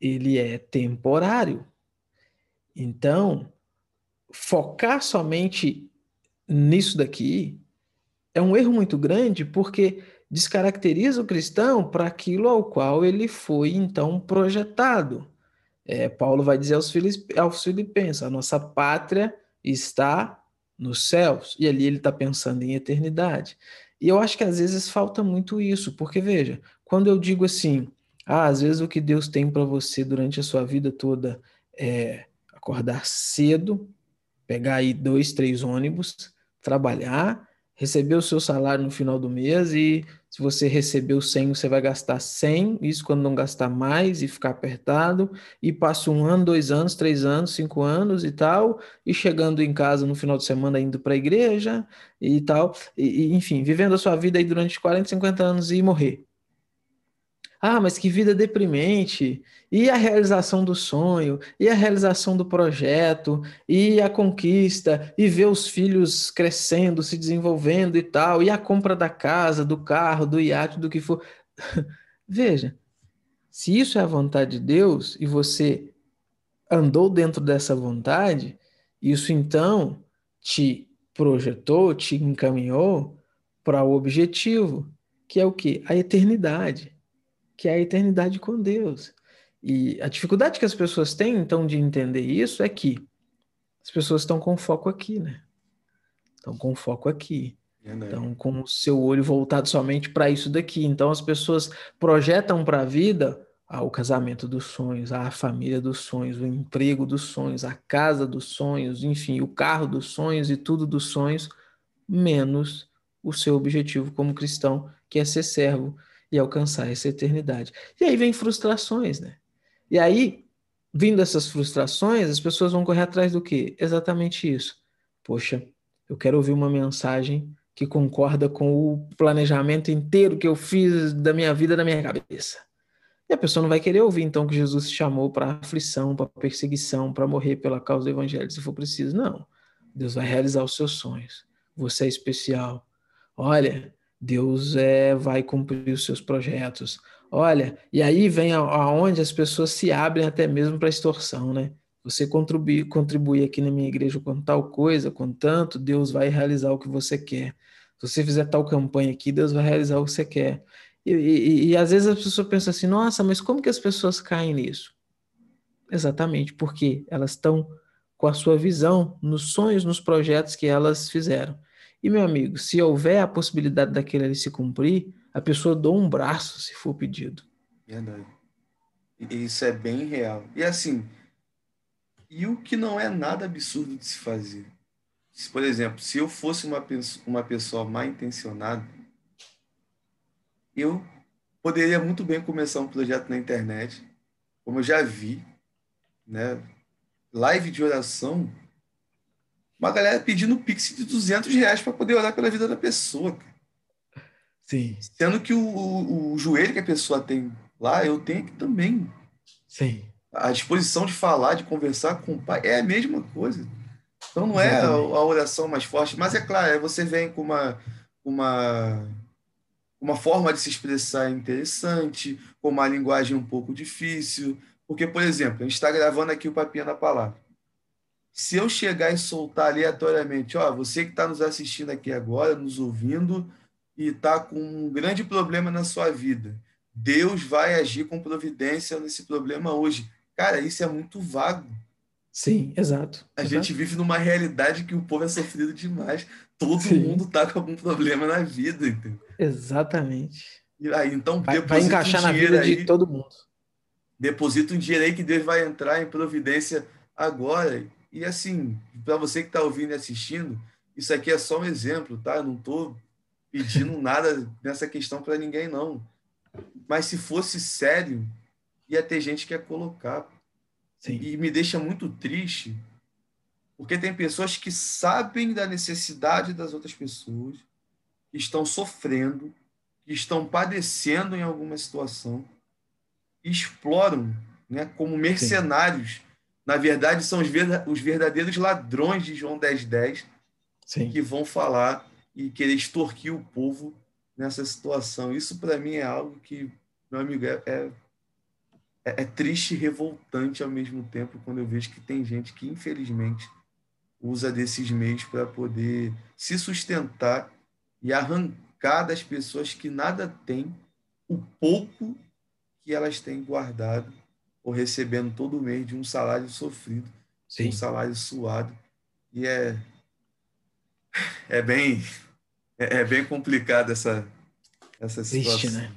ele é temporário. Então, focar somente nisso daqui é um erro muito grande, porque descaracteriza o cristão para aquilo ao qual ele foi então projetado. É, Paulo vai dizer aos, aos filipenses: a nossa pátria está nos céus, e ali ele está pensando em eternidade. E eu acho que às vezes falta muito isso, porque veja, quando eu digo assim, ah, às vezes o que Deus tem para você durante a sua vida toda é acordar cedo, pegar aí dois, três ônibus, trabalhar, receber o seu salário no final do mês e se você recebeu 100, você vai gastar 100, isso quando não gastar mais e ficar apertado, e passa um ano, dois anos, três anos, cinco anos e tal, e chegando em casa no final de semana indo para a igreja e tal, e, enfim, vivendo a sua vida aí durante 40, 50 anos e morrer. Ah, mas que vida deprimente. E a realização do sonho, e a realização do projeto, e a conquista, e ver os filhos crescendo, se desenvolvendo e tal, e a compra da casa, do carro, do iate, do que for. Veja, se isso é a vontade de Deus e você andou dentro dessa vontade, isso então te projetou, te encaminhou para o objetivo, que é o que? A eternidade que é a eternidade com Deus. E a dificuldade que as pessoas têm, então, de entender isso é que as pessoas estão com foco aqui, né? Estão com foco aqui. Estão com o seu olho voltado somente para isso daqui. Então, as pessoas projetam para a vida ah, o casamento dos sonhos, a família dos sonhos, o emprego dos sonhos, a casa dos sonhos, enfim, o carro dos sonhos e tudo dos sonhos, menos o seu objetivo como cristão, que é ser servo e alcançar essa eternidade. E aí vem frustrações, né? E aí, vindo essas frustrações, as pessoas vão correr atrás do quê? Exatamente isso. Poxa, eu quero ouvir uma mensagem que concorda com o planejamento inteiro que eu fiz da minha vida, da minha cabeça. E a pessoa não vai querer ouvir, então, que Jesus chamou para aflição, para perseguição, para morrer pela causa do evangelho, se for preciso. Não. Deus vai realizar os seus sonhos. Você é especial. Olha, Deus é, vai cumprir os seus projetos. Olha, e aí vem aonde as pessoas se abrem até mesmo para extorsão, né? Você contribui, contribui aqui na minha igreja com tal coisa, com tanto, Deus vai realizar o que você quer. Se você fizer tal campanha aqui, Deus vai realizar o que você quer. E, e, e às vezes as pessoas pensam assim, nossa, mas como que as pessoas caem nisso? Exatamente, porque elas estão com a sua visão nos sonhos, nos projetos que elas fizeram. E, meu amigo, se houver a possibilidade daquele ali se cumprir, a pessoa dá um braço se for pedido. Verdade. Isso é bem real. E assim, e o que não é nada absurdo de se fazer. Se, por exemplo, se eu fosse uma, uma pessoa mal intencionada, eu poderia muito bem começar um projeto na internet, como eu já vi, né? Live de oração, uma galera pedindo pix de 200 reais para poder orar pela vida da pessoa. Sim. Sendo que o, o, o joelho que a pessoa tem lá, eu tenho aqui também. Sim a disposição de falar, de conversar com o pai, é a mesma coisa. Então não é a, a oração mais forte, mas é claro, é você vem com uma, uma, uma forma de se expressar interessante, com uma linguagem um pouco difícil. Porque, por exemplo, a gente está gravando aqui o Papinha na Palavra. Se eu chegar e soltar aleatoriamente, ó, você que está nos assistindo aqui agora, nos ouvindo, e está com um grande problema na sua vida, Deus vai agir com providência nesse problema hoje. Cara, isso é muito vago. Sim, exato. A exato. gente vive numa realidade que o povo é sofrido demais. Todo Sim. mundo tá com algum problema na vida, entendeu? Exatamente. E aí, então, vai, vai encaixar um na vida aí, de todo mundo. Deposita um dinheiro aí que Deus vai entrar em providência agora. E assim, para você que está ouvindo e assistindo, isso aqui é só um exemplo, tá? Eu não estou pedindo nada nessa questão para ninguém, não. Mas se fosse sério, ia ter gente que ia colocar. Sim. E me deixa muito triste, porque tem pessoas que sabem da necessidade das outras pessoas, que estão sofrendo, que estão padecendo em alguma situação, exploram né, como mercenários. Sim. Na verdade, são os verdadeiros ladrões de João 10,10 10, que vão falar e querer extorquir o povo nessa situação. Isso, para mim, é algo que, meu amigo, é, é é, é triste e revoltante ao mesmo tempo quando eu vejo que tem gente que, infelizmente, usa desses meios para poder se sustentar e arrancar das pessoas que nada têm o pouco que elas têm guardado ou recebendo todo mês de um salário sofrido, Sim. um salário suado. E é, é bem é, é bem complicado essa, essa situação. Triste, né?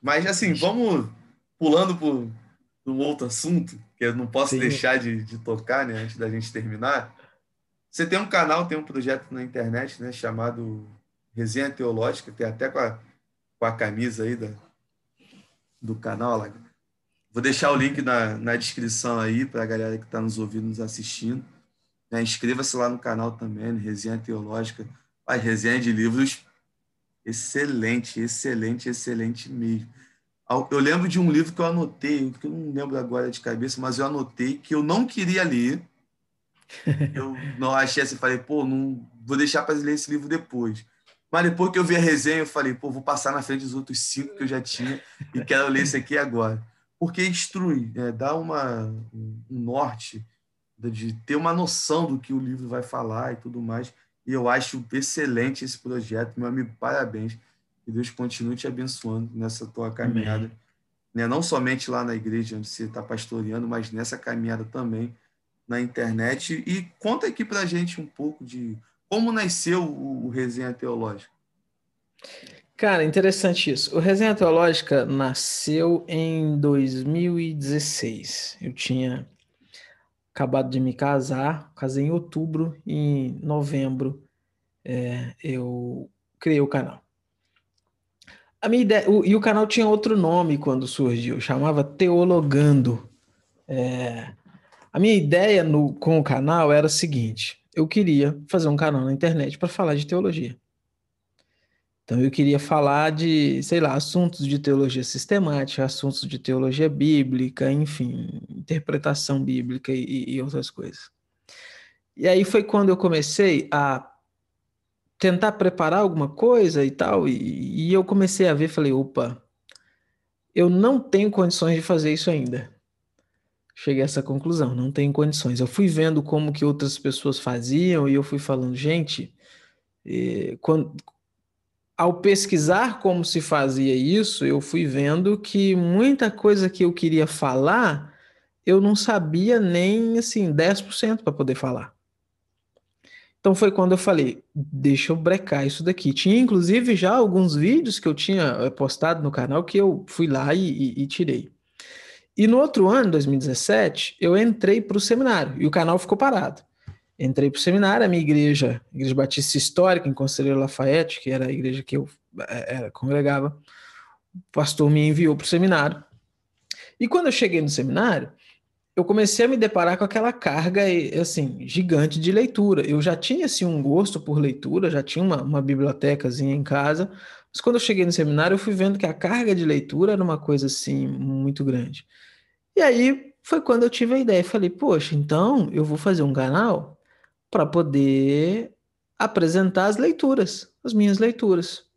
Mas assim, vamos pulando para um outro assunto, que eu não posso Sim. deixar de, de tocar, né, antes da gente terminar. Você tem um canal, tem um projeto na internet, né, chamado Resenha Teológica, tem até com a, com a camisa aí da, do canal. Lá. Vou deixar o link na, na descrição aí para a galera que está nos ouvindo, nos assistindo. Né, Inscreva-se lá no canal também, né, Resenha Teológica. a resenha de livros excelente, excelente, excelente mesmo. Eu lembro de um livro que eu anotei, que eu não lembro agora de cabeça, mas eu anotei que eu não queria ler. Eu não achei assim, falei, pô, não vou deixar para ler esse livro depois. Mas depois que eu vi a resenha, eu falei, pô, vou passar na frente dos outros cinco que eu já tinha e quero ler esse aqui agora. Porque instrui, é, dá uma, um norte de ter uma noção do que o livro vai falar e tudo mais. E eu acho excelente esse projeto, meu amigo, parabéns. Que Deus continue te abençoando nessa tua caminhada. Né? Não somente lá na igreja onde você está pastoreando, mas nessa caminhada também na internet. E conta aqui para a gente um pouco de como nasceu o, o Resenha Teológica. Cara, interessante isso. O Resenha Teológica nasceu em 2016. Eu tinha acabado de me casar, casei em outubro, e em novembro é, eu criei o canal. A minha ideia, o, e o canal tinha outro nome quando surgiu, chamava Teologando. É, a minha ideia no, com o canal era a seguinte: eu queria fazer um canal na internet para falar de teologia. Então eu queria falar de, sei lá, assuntos de teologia sistemática, assuntos de teologia bíblica, enfim, interpretação bíblica e, e outras coisas. E aí foi quando eu comecei a tentar preparar alguma coisa e tal, e, e eu comecei a ver, falei, opa, eu não tenho condições de fazer isso ainda. Cheguei a essa conclusão, não tenho condições. Eu fui vendo como que outras pessoas faziam e eu fui falando, gente, eh, quando, ao pesquisar como se fazia isso, eu fui vendo que muita coisa que eu queria falar, eu não sabia nem assim 10% para poder falar. Então foi quando eu falei, deixa eu brecar isso daqui. Tinha inclusive já alguns vídeos que eu tinha eh, postado no canal que eu fui lá e, e, e tirei. E no outro ano, 2017, eu entrei para o seminário e o canal ficou parado. Entrei para o seminário, a minha igreja, Igreja Batista Histórica, em Conselheiro Lafayette, que era a igreja que eu eh, era, congregava, o pastor me enviou para o seminário. E quando eu cheguei no seminário, eu comecei a me deparar com aquela carga assim gigante de leitura. Eu já tinha assim um gosto por leitura, já tinha uma, uma bibliotecazinha em casa, mas quando eu cheguei no seminário eu fui vendo que a carga de leitura era uma coisa assim muito grande. E aí foi quando eu tive a ideia, falei, poxa, então eu vou fazer um canal para poder apresentar as leituras, as minhas leituras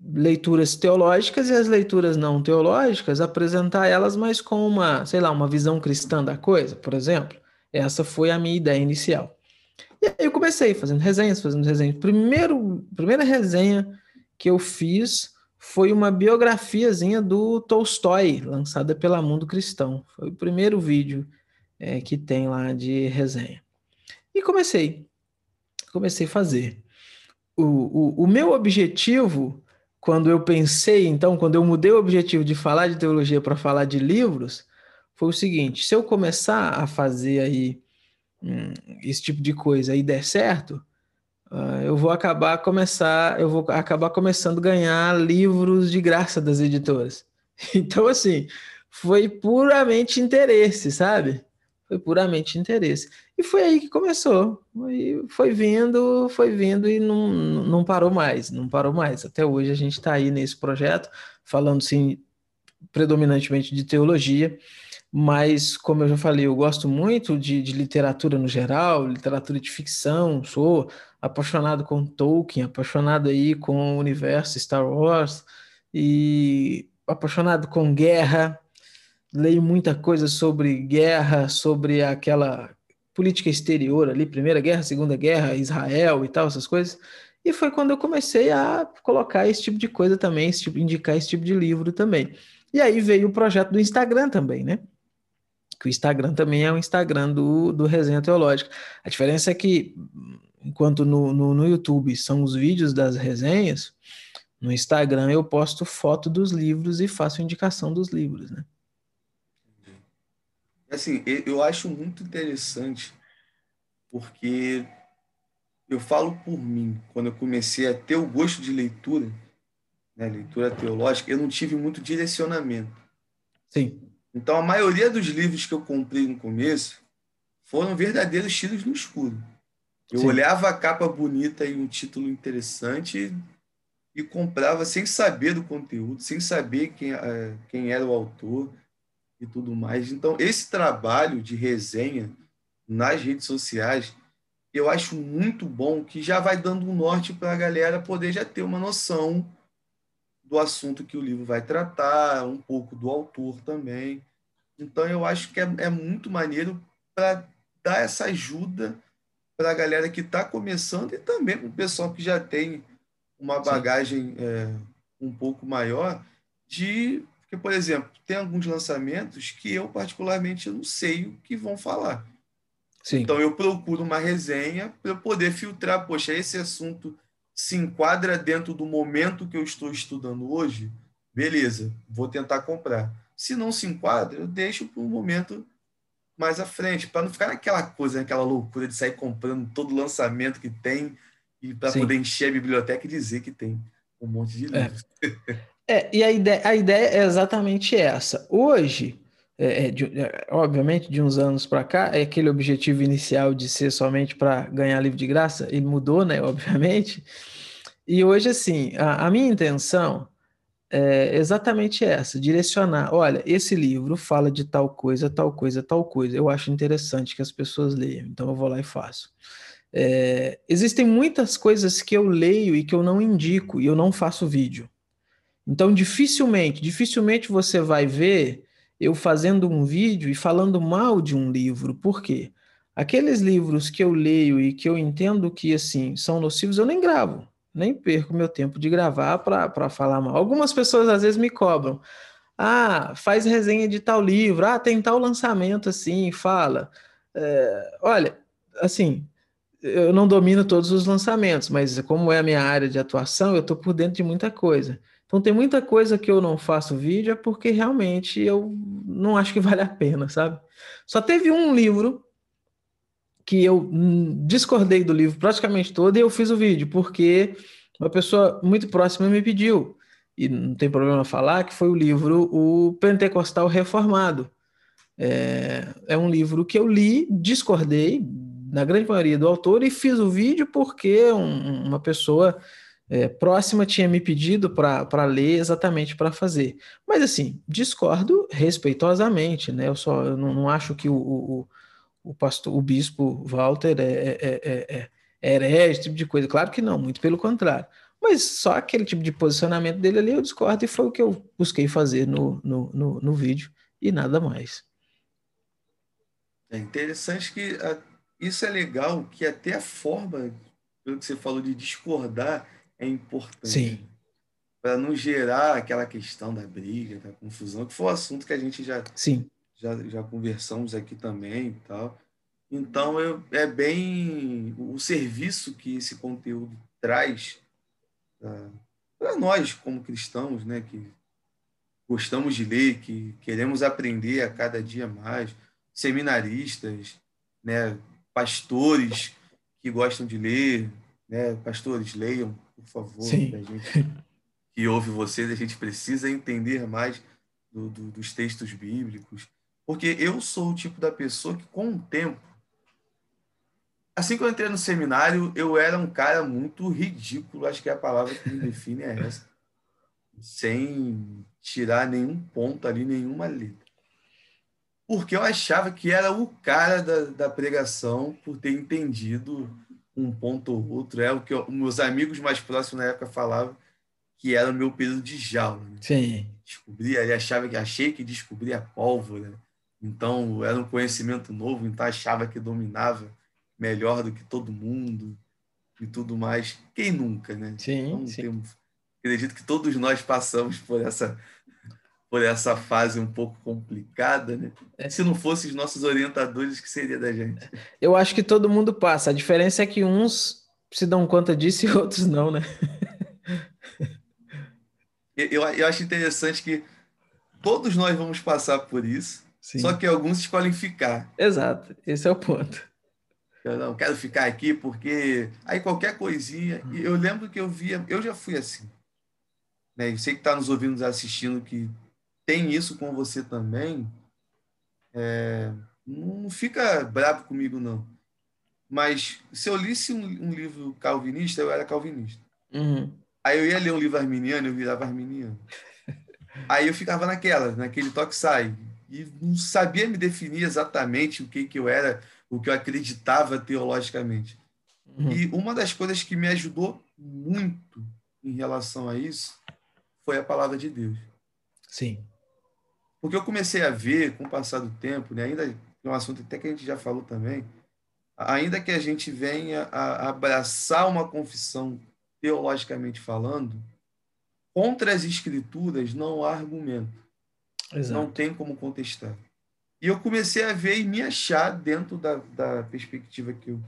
leituras teológicas e as leituras não teológicas, apresentar elas mais com uma, sei lá, uma visão cristã da coisa, por exemplo. Essa foi a minha ideia inicial. E aí eu comecei fazendo resenhas, fazendo resenhas. Primeiro, primeira resenha que eu fiz foi uma biografiazinha do Tolstói, lançada pela Mundo Cristão. Foi o primeiro vídeo é, que tem lá de resenha. E comecei, comecei a fazer. O, o, o meu objetivo quando eu pensei, então, quando eu mudei o objetivo de falar de teologia para falar de livros, foi o seguinte: se eu começar a fazer aí hum, esse tipo de coisa e der certo, uh, eu vou acabar começar, eu vou acabar começando a ganhar livros de graça das editoras. Então, assim, foi puramente interesse, sabe? Foi puramente interesse. E foi aí que começou. E foi vindo, foi vindo e não, não parou mais, não parou mais. Até hoje a gente está aí nesse projeto, falando sim predominantemente de teologia, mas como eu já falei, eu gosto muito de, de literatura no geral, literatura de ficção, sou apaixonado com Tolkien, apaixonado aí com o universo Star Wars e apaixonado com guerra, leio muita coisa sobre guerra, sobre aquela política exterior ali, Primeira Guerra, Segunda Guerra, Israel e tal, essas coisas. E foi quando eu comecei a colocar esse tipo de coisa também, esse tipo, indicar esse tipo de livro também. E aí veio o projeto do Instagram também, né? Que o Instagram também é o Instagram do, do Resenha Teológica. A diferença é que, enquanto no, no, no YouTube são os vídeos das resenhas, no Instagram eu posto foto dos livros e faço indicação dos livros, né? Assim, eu acho muito interessante, porque eu falo por mim, quando eu comecei a ter o gosto de leitura, né, leitura teológica, eu não tive muito direcionamento. Sim. Então, a maioria dos livros que eu comprei no começo foram verdadeiros tiros no escuro. Eu Sim. olhava a capa bonita e um título interessante e comprava sem saber do conteúdo, sem saber quem, eh, quem era o autor e tudo mais. Então, esse trabalho de resenha nas redes sociais, eu acho muito bom que já vai dando um norte para a galera poder já ter uma noção do assunto que o livro vai tratar, um pouco do autor também. Então, eu acho que é, é muito maneiro para dar essa ajuda para a galera que está começando e também para o pessoal que já tem uma bagagem é, um pouco maior de porque, por exemplo, tem alguns lançamentos que eu, particularmente, não sei o que vão falar. Sim. Então, eu procuro uma resenha para poder filtrar. Poxa, esse assunto se enquadra dentro do momento que eu estou estudando hoje? Beleza, vou tentar comprar. Se não se enquadra, eu deixo para um momento mais à frente, para não ficar naquela coisa, naquela loucura de sair comprando todo lançamento que tem e para poder encher a biblioteca e dizer que tem um monte de é. livros. É. É, e a ideia, a ideia é exatamente essa. Hoje, é, é de, é, obviamente, de uns anos para cá, é aquele objetivo inicial de ser somente para ganhar livro de graça, ele mudou, né? Obviamente. E hoje, assim, a, a minha intenção é exatamente essa: direcionar. Olha, esse livro fala de tal coisa, tal coisa, tal coisa. Eu acho interessante que as pessoas leiam, então eu vou lá e faço. É, existem muitas coisas que eu leio e que eu não indico e eu não faço vídeo. Então, dificilmente, dificilmente você vai ver eu fazendo um vídeo e falando mal de um livro. Por quê? Aqueles livros que eu leio e que eu entendo que assim são nocivos, eu nem gravo, nem perco meu tempo de gravar para falar mal. Algumas pessoas às vezes me cobram. Ah, faz resenha de tal livro, ah, tem tal lançamento assim, fala. É, olha, assim, eu não domino todos os lançamentos, mas como é a minha área de atuação, eu estou por dentro de muita coisa. Então tem muita coisa que eu não faço vídeo é porque realmente eu não acho que vale a pena, sabe? Só teve um livro que eu discordei do livro praticamente todo e eu fiz o vídeo, porque uma pessoa muito próxima me pediu, e não tem problema falar, que foi o livro O Pentecostal Reformado. É, é um livro que eu li, discordei, na grande maioria do autor, e fiz o vídeo porque um, uma pessoa é, próxima tinha me pedido para ler exatamente para fazer. Mas assim, discordo respeitosamente, né? Eu só eu não, não, acho que o, o, o, pastor, o bispo Walter é, é, é, é, é herege, esse tipo de coisa. Claro que não, muito pelo contrário. Mas só aquele tipo de posicionamento dele ali eu discordo e foi o que eu busquei fazer no, no, no, no vídeo e nada mais. É interessante que a, isso é legal, que até a forma, pelo que você falou, de discordar é importante. Sim. Para não gerar aquela questão da briga, da confusão, que foi um assunto que a gente já, Sim. já, já conversamos aqui também e tal. Então, eu, é bem o serviço que esse conteúdo traz para nós, como cristãos, né, que gostamos de ler, que queremos aprender a cada dia mais, seminaristas, né, pastores que gostam de ler, né, pastores, leiam, por favor, Sim. gente que ouve vocês, a gente precisa entender mais do, do, dos textos bíblicos, porque eu sou o tipo da pessoa que, com o tempo, assim que eu entrei no seminário, eu era um cara muito ridículo, acho que a palavra que me define é essa, sem tirar nenhum ponto ali, nenhuma letra. Porque eu achava que era o cara da, da pregação por ter entendido um ponto ou outro. É o que eu, meus amigos mais próximos na época falavam que era o meu período de jaula. Né? Sim. Descobria, ele achava que achei que descobria a pólvora. Então era um conhecimento novo, então achava que dominava melhor do que todo mundo e tudo mais. Quem nunca, né? Sim, então, sim. Temos, acredito que todos nós passamos por essa por essa fase um pouco complicada, né? É. Se não fossem os nossos orientadores, que seria da gente? Eu acho que todo mundo passa. A diferença é que uns se dão conta disso e outros não, né? eu, eu acho interessante que todos nós vamos passar por isso, Sim. só que alguns escolhem ficar. Exato, esse é o ponto. Eu não quero ficar aqui porque aí qualquer coisinha. E eu lembro que eu via, eu já fui assim. Né? Eu sei que está nos ouvindo, nos assistindo, que tem isso com você também, é, não fica bravo comigo, não. Mas se eu lisse um, um livro calvinista, eu era calvinista. Uhum. Aí eu ia ler um livro arminiano, eu virava arminiano. Aí eu ficava naquela, naquele toque sai. E não sabia me definir exatamente o que, que eu era, o que eu acreditava teologicamente. Uhum. E uma das coisas que me ajudou muito em relação a isso foi a palavra de Deus. Sim. Porque eu comecei a ver, com o passar do tempo, né, ainda é um assunto até que a gente já falou também, ainda que a gente venha a abraçar uma confissão teologicamente falando, contra as escrituras não há argumento. Exato. Não tem como contestar. E eu comecei a ver e me achar dentro da, da perspectiva que eu,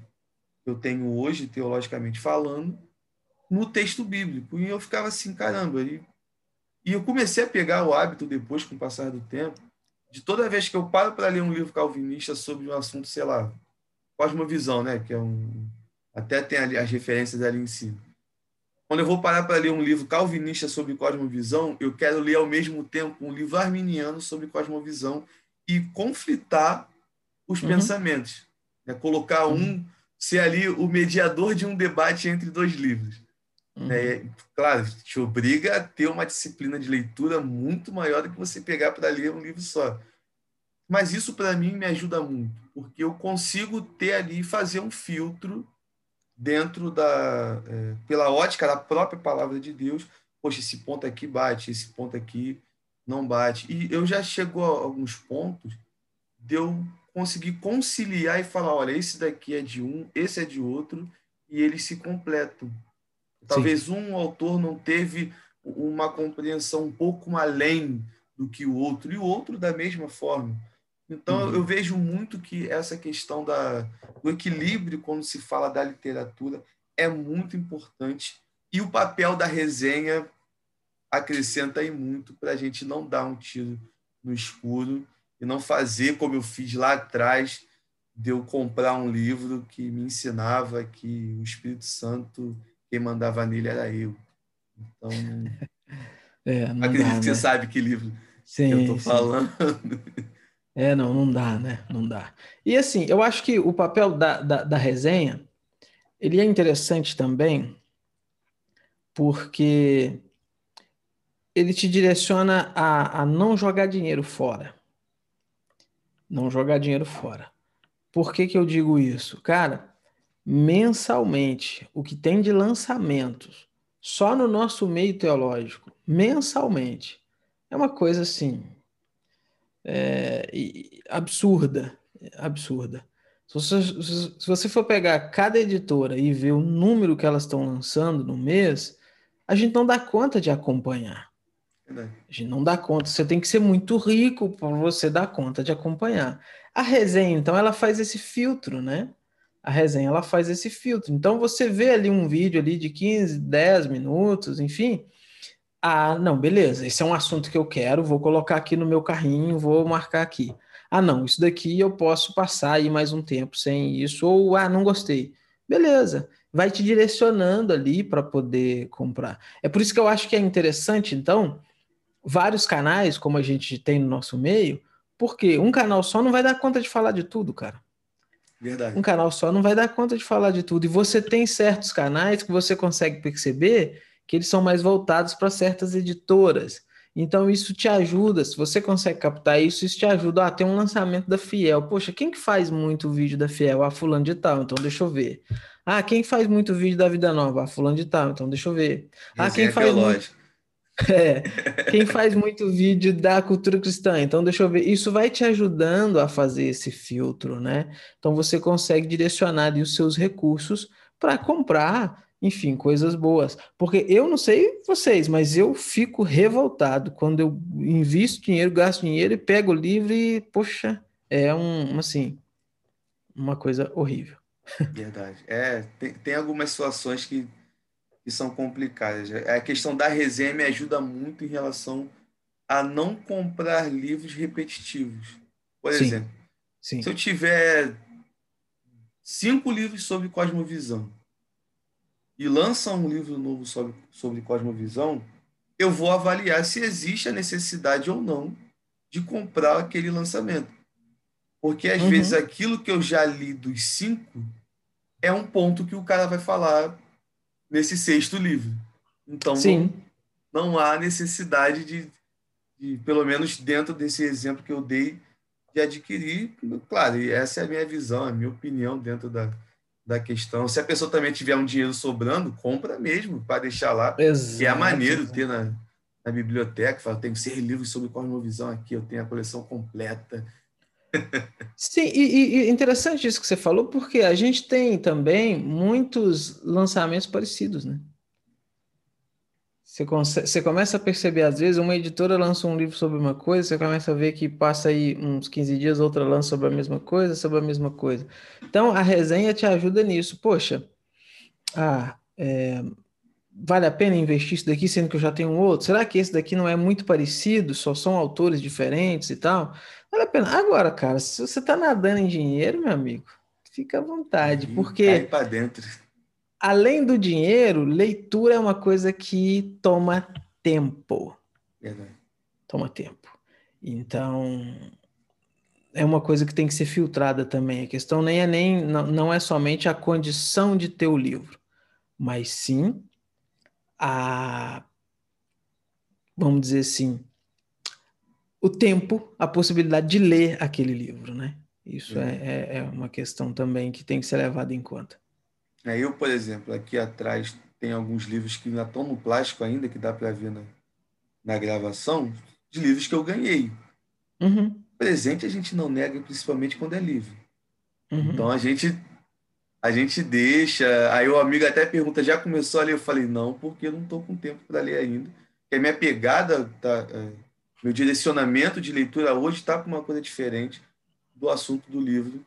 eu tenho hoje, teologicamente falando, no texto bíblico. E eu ficava assim, caramba, e e eu comecei a pegar o hábito depois, com o passar do tempo, de toda vez que eu paro para ler um livro calvinista sobre um assunto, sei lá, cosmovisão, né? Que é um. Até tem ali as referências ali em cima. Quando eu vou parar para ler um livro calvinista sobre cosmovisão, eu quero ler ao mesmo tempo um livro arminiano sobre cosmovisão e conflitar os uhum. pensamentos. Né? Colocar um, uhum. ser ali o mediador de um debate entre dois livros. Uhum. Né? Claro, te obriga a ter uma disciplina de leitura muito maior do que você pegar para ler um livro só. Mas isso, para mim, me ajuda muito, porque eu consigo ter ali, fazer um filtro dentro da. É, pela ótica da própria palavra de Deus. Poxa, esse ponto aqui bate, esse ponto aqui não bate. E eu já chego a alguns pontos de eu conseguir conciliar e falar: olha, esse daqui é de um, esse é de outro, e eles se completam. Talvez Sim. um autor não teve uma compreensão um pouco além do que o outro, e o outro da mesma forma. Então, uhum. eu vejo muito que essa questão da, do equilíbrio, quando se fala da literatura, é muito importante. E o papel da resenha acrescenta aí muito para a gente não dar um tiro no escuro e não fazer como eu fiz lá atrás, de eu comprar um livro que me ensinava que o Espírito Santo, quem mandava nele era eu. Então, é, acredito dá, que né? você sabe que livro sim, eu estou falando. É, não, não dá, né? Não dá. E assim, eu acho que o papel da, da, da resenha, ele é interessante também, porque ele te direciona a, a não jogar dinheiro fora. Não jogar dinheiro fora. Por que, que eu digo isso? Cara, mensalmente, o que tem de lançamentos, só no nosso meio teológico, mensalmente, é uma coisa assim, é, absurda, absurda. Se você, se você for pegar cada editora e ver o número que elas estão lançando no mês, a gente não dá conta de acompanhar. A gente não dá conta. Você tem que ser muito rico para você dar conta de acompanhar. A resenha, então, ela faz esse filtro, né? A resenha, ela faz esse filtro. Então, você vê ali um vídeo ali de 15, 10 minutos, enfim, ah, não, beleza. Esse é um assunto que eu quero, vou colocar aqui no meu carrinho, vou marcar aqui. Ah, não, isso daqui eu posso passar aí mais um tempo sem isso, ou ah, não gostei. Beleza, vai te direcionando ali para poder comprar. É por isso que eu acho que é interessante, então, vários canais, como a gente tem no nosso meio, porque um canal só não vai dar conta de falar de tudo, cara. Verdade. Um canal só não vai dar conta de falar de tudo. E você tem certos canais que você consegue perceber que eles são mais voltados para certas editoras. Então isso te ajuda, se você consegue captar isso, isso te ajuda a ter um lançamento da Fiel. Poxa, quem que faz muito vídeo da Fiel? Ah, fulano de tal, então deixa eu ver. Ah, quem faz muito vídeo da Vida Nova? Ah, fulano de tal, então deixa eu ver. Ah, quem faz muito... É, quem faz muito vídeo da cultura cristã, então deixa eu ver. Isso vai te ajudando a fazer esse filtro, né? Então você consegue direcionar os seus recursos para comprar enfim, coisas boas. Porque eu não sei vocês, mas eu fico revoltado quando eu invisto dinheiro, gasto dinheiro e pego o livro e, poxa, é um, assim, uma coisa horrível. Verdade. É, tem, tem algumas situações que, que são complicadas. A questão da resenha me ajuda muito em relação a não comprar livros repetitivos. Por Sim. exemplo, Sim. se eu tiver cinco livros sobre cosmovisão, e lança um livro novo sobre, sobre cosmovisão, eu vou avaliar se existe a necessidade ou não de comprar aquele lançamento. Porque às uhum. vezes aquilo que eu já li dos cinco é um ponto que o cara vai falar nesse sexto livro. Então Sim. Não, não há necessidade de, de, pelo menos dentro desse exemplo que eu dei, de adquirir. Claro, e essa é a minha visão, a minha opinião dentro da, da questão. Se a pessoa também tiver um dinheiro sobrando, compra mesmo, para deixar lá. Exato. Que é maneiro ter na, na biblioteca. Fala, tenho seis livros sobre cosmovisão aqui, eu tenho a coleção completa. Sim, e, e interessante isso que você falou, porque a gente tem também muitos lançamentos parecidos, né? Você, consegue, você começa a perceber, às vezes, uma editora lança um livro sobre uma coisa, você começa a ver que passa aí uns 15 dias, outra lança sobre a mesma coisa, sobre a mesma coisa. Então, a resenha te ajuda nisso. Poxa, ah, é, vale a pena investir isso daqui, sendo que eu já tenho outro? Será que esse daqui não é muito parecido, só são autores diferentes e tal? Vale a pena. Agora, cara, se você está nadando em dinheiro, meu amigo, fica à vontade, porque... Cai para dentro além do dinheiro, leitura é uma coisa que toma tempo. Verdade. Toma tempo. Então, é uma coisa que tem que ser filtrada também. A questão nem é nem não, não é somente a condição de ter o livro, mas sim a vamos dizer assim, o tempo, a possibilidade de ler aquele livro, né? Isso é, é, é, uma questão também que tem que ser levada em conta. É, eu, por exemplo, aqui atrás tem alguns livros que ainda estão no plástico ainda, que dá para ver na, na gravação, de livros que eu ganhei. Uhum. Presente a gente não nega, principalmente quando é livre. Uhum. Então a gente a gente deixa. Aí o amigo até pergunta: já começou a ler? Eu falei: não, porque eu não estou com tempo para ler ainda. Porque a minha pegada, tá, é, meu direcionamento de leitura hoje está com uma coisa diferente do assunto do livro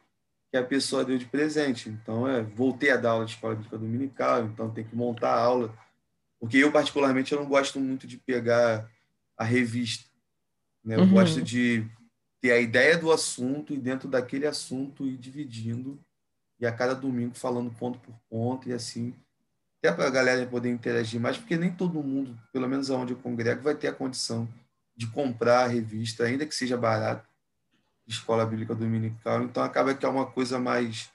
que a pessoa deu de presente. Então, é, voltei a dar aula de escola bíblica dominical, então tem que montar a aula. Porque eu, particularmente, eu não gosto muito de pegar a revista. Né? Eu uhum. gosto de ter a ideia do assunto e dentro daquele assunto ir dividindo e a cada domingo falando ponto por ponto e assim até para a galera poder interagir mais, porque nem todo mundo, pelo menos aonde eu congrego, vai ter a condição de comprar a revista, ainda que seja barato, de escola bíblica dominical. Então acaba que é uma coisa mais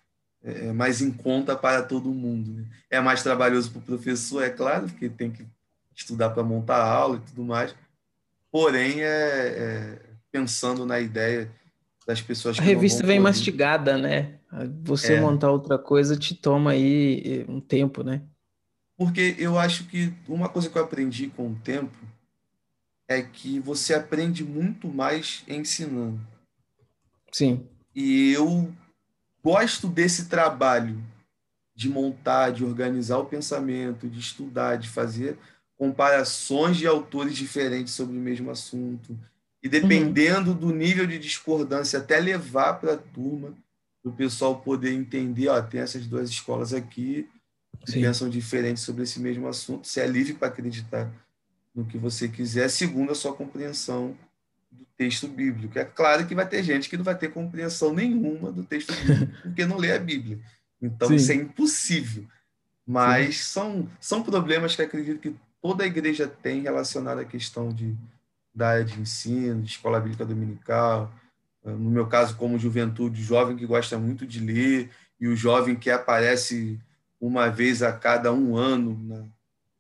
é, é mais em conta para todo mundo. Né? É mais trabalhoso para o professor, é claro, porque tem que estudar para montar a aula e tudo mais. Porém, é, é pensando na ideia das pessoas que A revista vem mastigada, né? Você é. montar outra coisa te toma aí um tempo, né? Porque eu acho que uma coisa que eu aprendi com o tempo é que você aprende muito mais ensinando. Sim. E eu gosto desse trabalho de montar, de organizar o pensamento, de estudar, de fazer comparações de autores diferentes sobre o mesmo assunto. E dependendo uhum. do nível de discordância, até levar para a turma, o pessoal poder entender, ó, tem essas duas escolas aqui, que Sim. pensam diferente sobre esse mesmo assunto. Você é livre para acreditar no que você quiser, segundo a sua compreensão do texto bíblico. É claro que vai ter gente que não vai ter compreensão nenhuma do texto bíblico, porque não lê a Bíblia. Então, Sim. isso é impossível. Mas são, são problemas que acredito que toda a igreja tem relacionado à questão de, da área de ensino, de escola bíblica dominical. No meu caso, como juventude, jovem que gosta muito de ler, e o jovem que aparece uma vez a cada um ano na,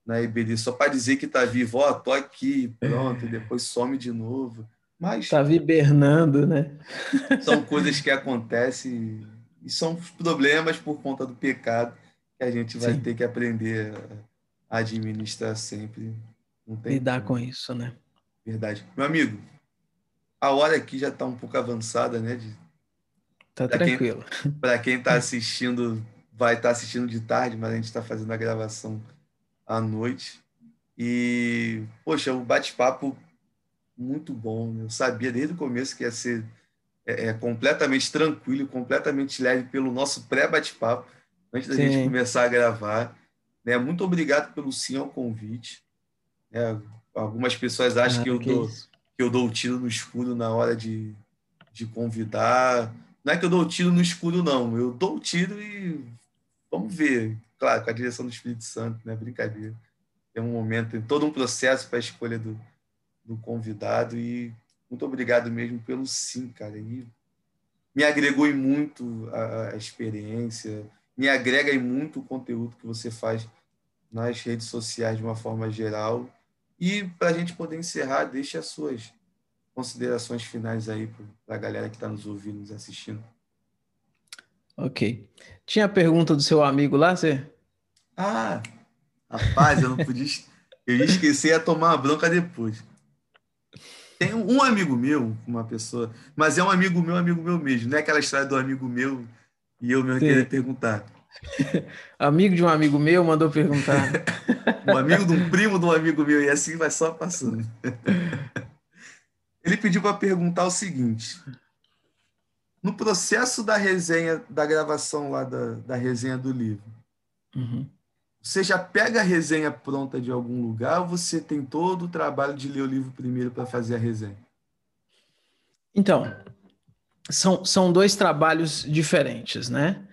na EBD, só para dizer que está vivo, ó, oh, tô aqui, pronto, e depois some de novo. Mas está hibernando, né? são coisas que acontecem e são problemas por conta do pecado que a gente vai Sim. ter que aprender a administrar sempre. Lidar com isso, né? Verdade. Meu amigo, a hora aqui já está um pouco avançada, né? De... Tá pra tranquilo. Para quem está assistindo vai estar assistindo de tarde, mas a gente está fazendo a gravação à noite. E, poxa, o bate-papo muito bom. Eu sabia desde o começo que ia ser é, é completamente tranquilo, completamente leve pelo nosso pré-bate-papo, antes da sim. gente começar a gravar. Né? Muito obrigado pelo sim ao convite. É, algumas pessoas acham ah, que, eu que, dou, que eu dou o tiro no escuro na hora de, de convidar. Não é que eu dou o tiro no escuro, não. Eu dou o tiro e Vamos ver, claro, com a direção do Espírito Santo, né? Brincadeira. Tem um momento, tem todo um processo para a escolha do, do convidado e muito obrigado mesmo pelo sim, cara. E me agregou em muito a, a experiência, me agrega em muito o conteúdo que você faz nas redes sociais de uma forma geral. E para a gente poder encerrar, deixe as suas considerações finais aí para a galera que está nos ouvindo, nos assistindo. Ok. Tinha a pergunta do seu amigo lá, você? Ah, rapaz, eu não podia. eu ia esquecer a tomar uma bronca depois. Tem um amigo meu, uma pessoa, mas é um amigo meu, amigo meu mesmo. Não é aquela história do amigo meu e eu mesmo querer perguntar. amigo de um amigo meu mandou perguntar. um amigo de um primo de um amigo meu, e assim vai só passando. Ele pediu para perguntar o seguinte: no processo da resenha, da gravação lá da, da resenha do livro, uhum. você já pega a resenha pronta de algum lugar ou você tem todo o trabalho de ler o livro primeiro para fazer a resenha? Então, são, são dois trabalhos diferentes, né?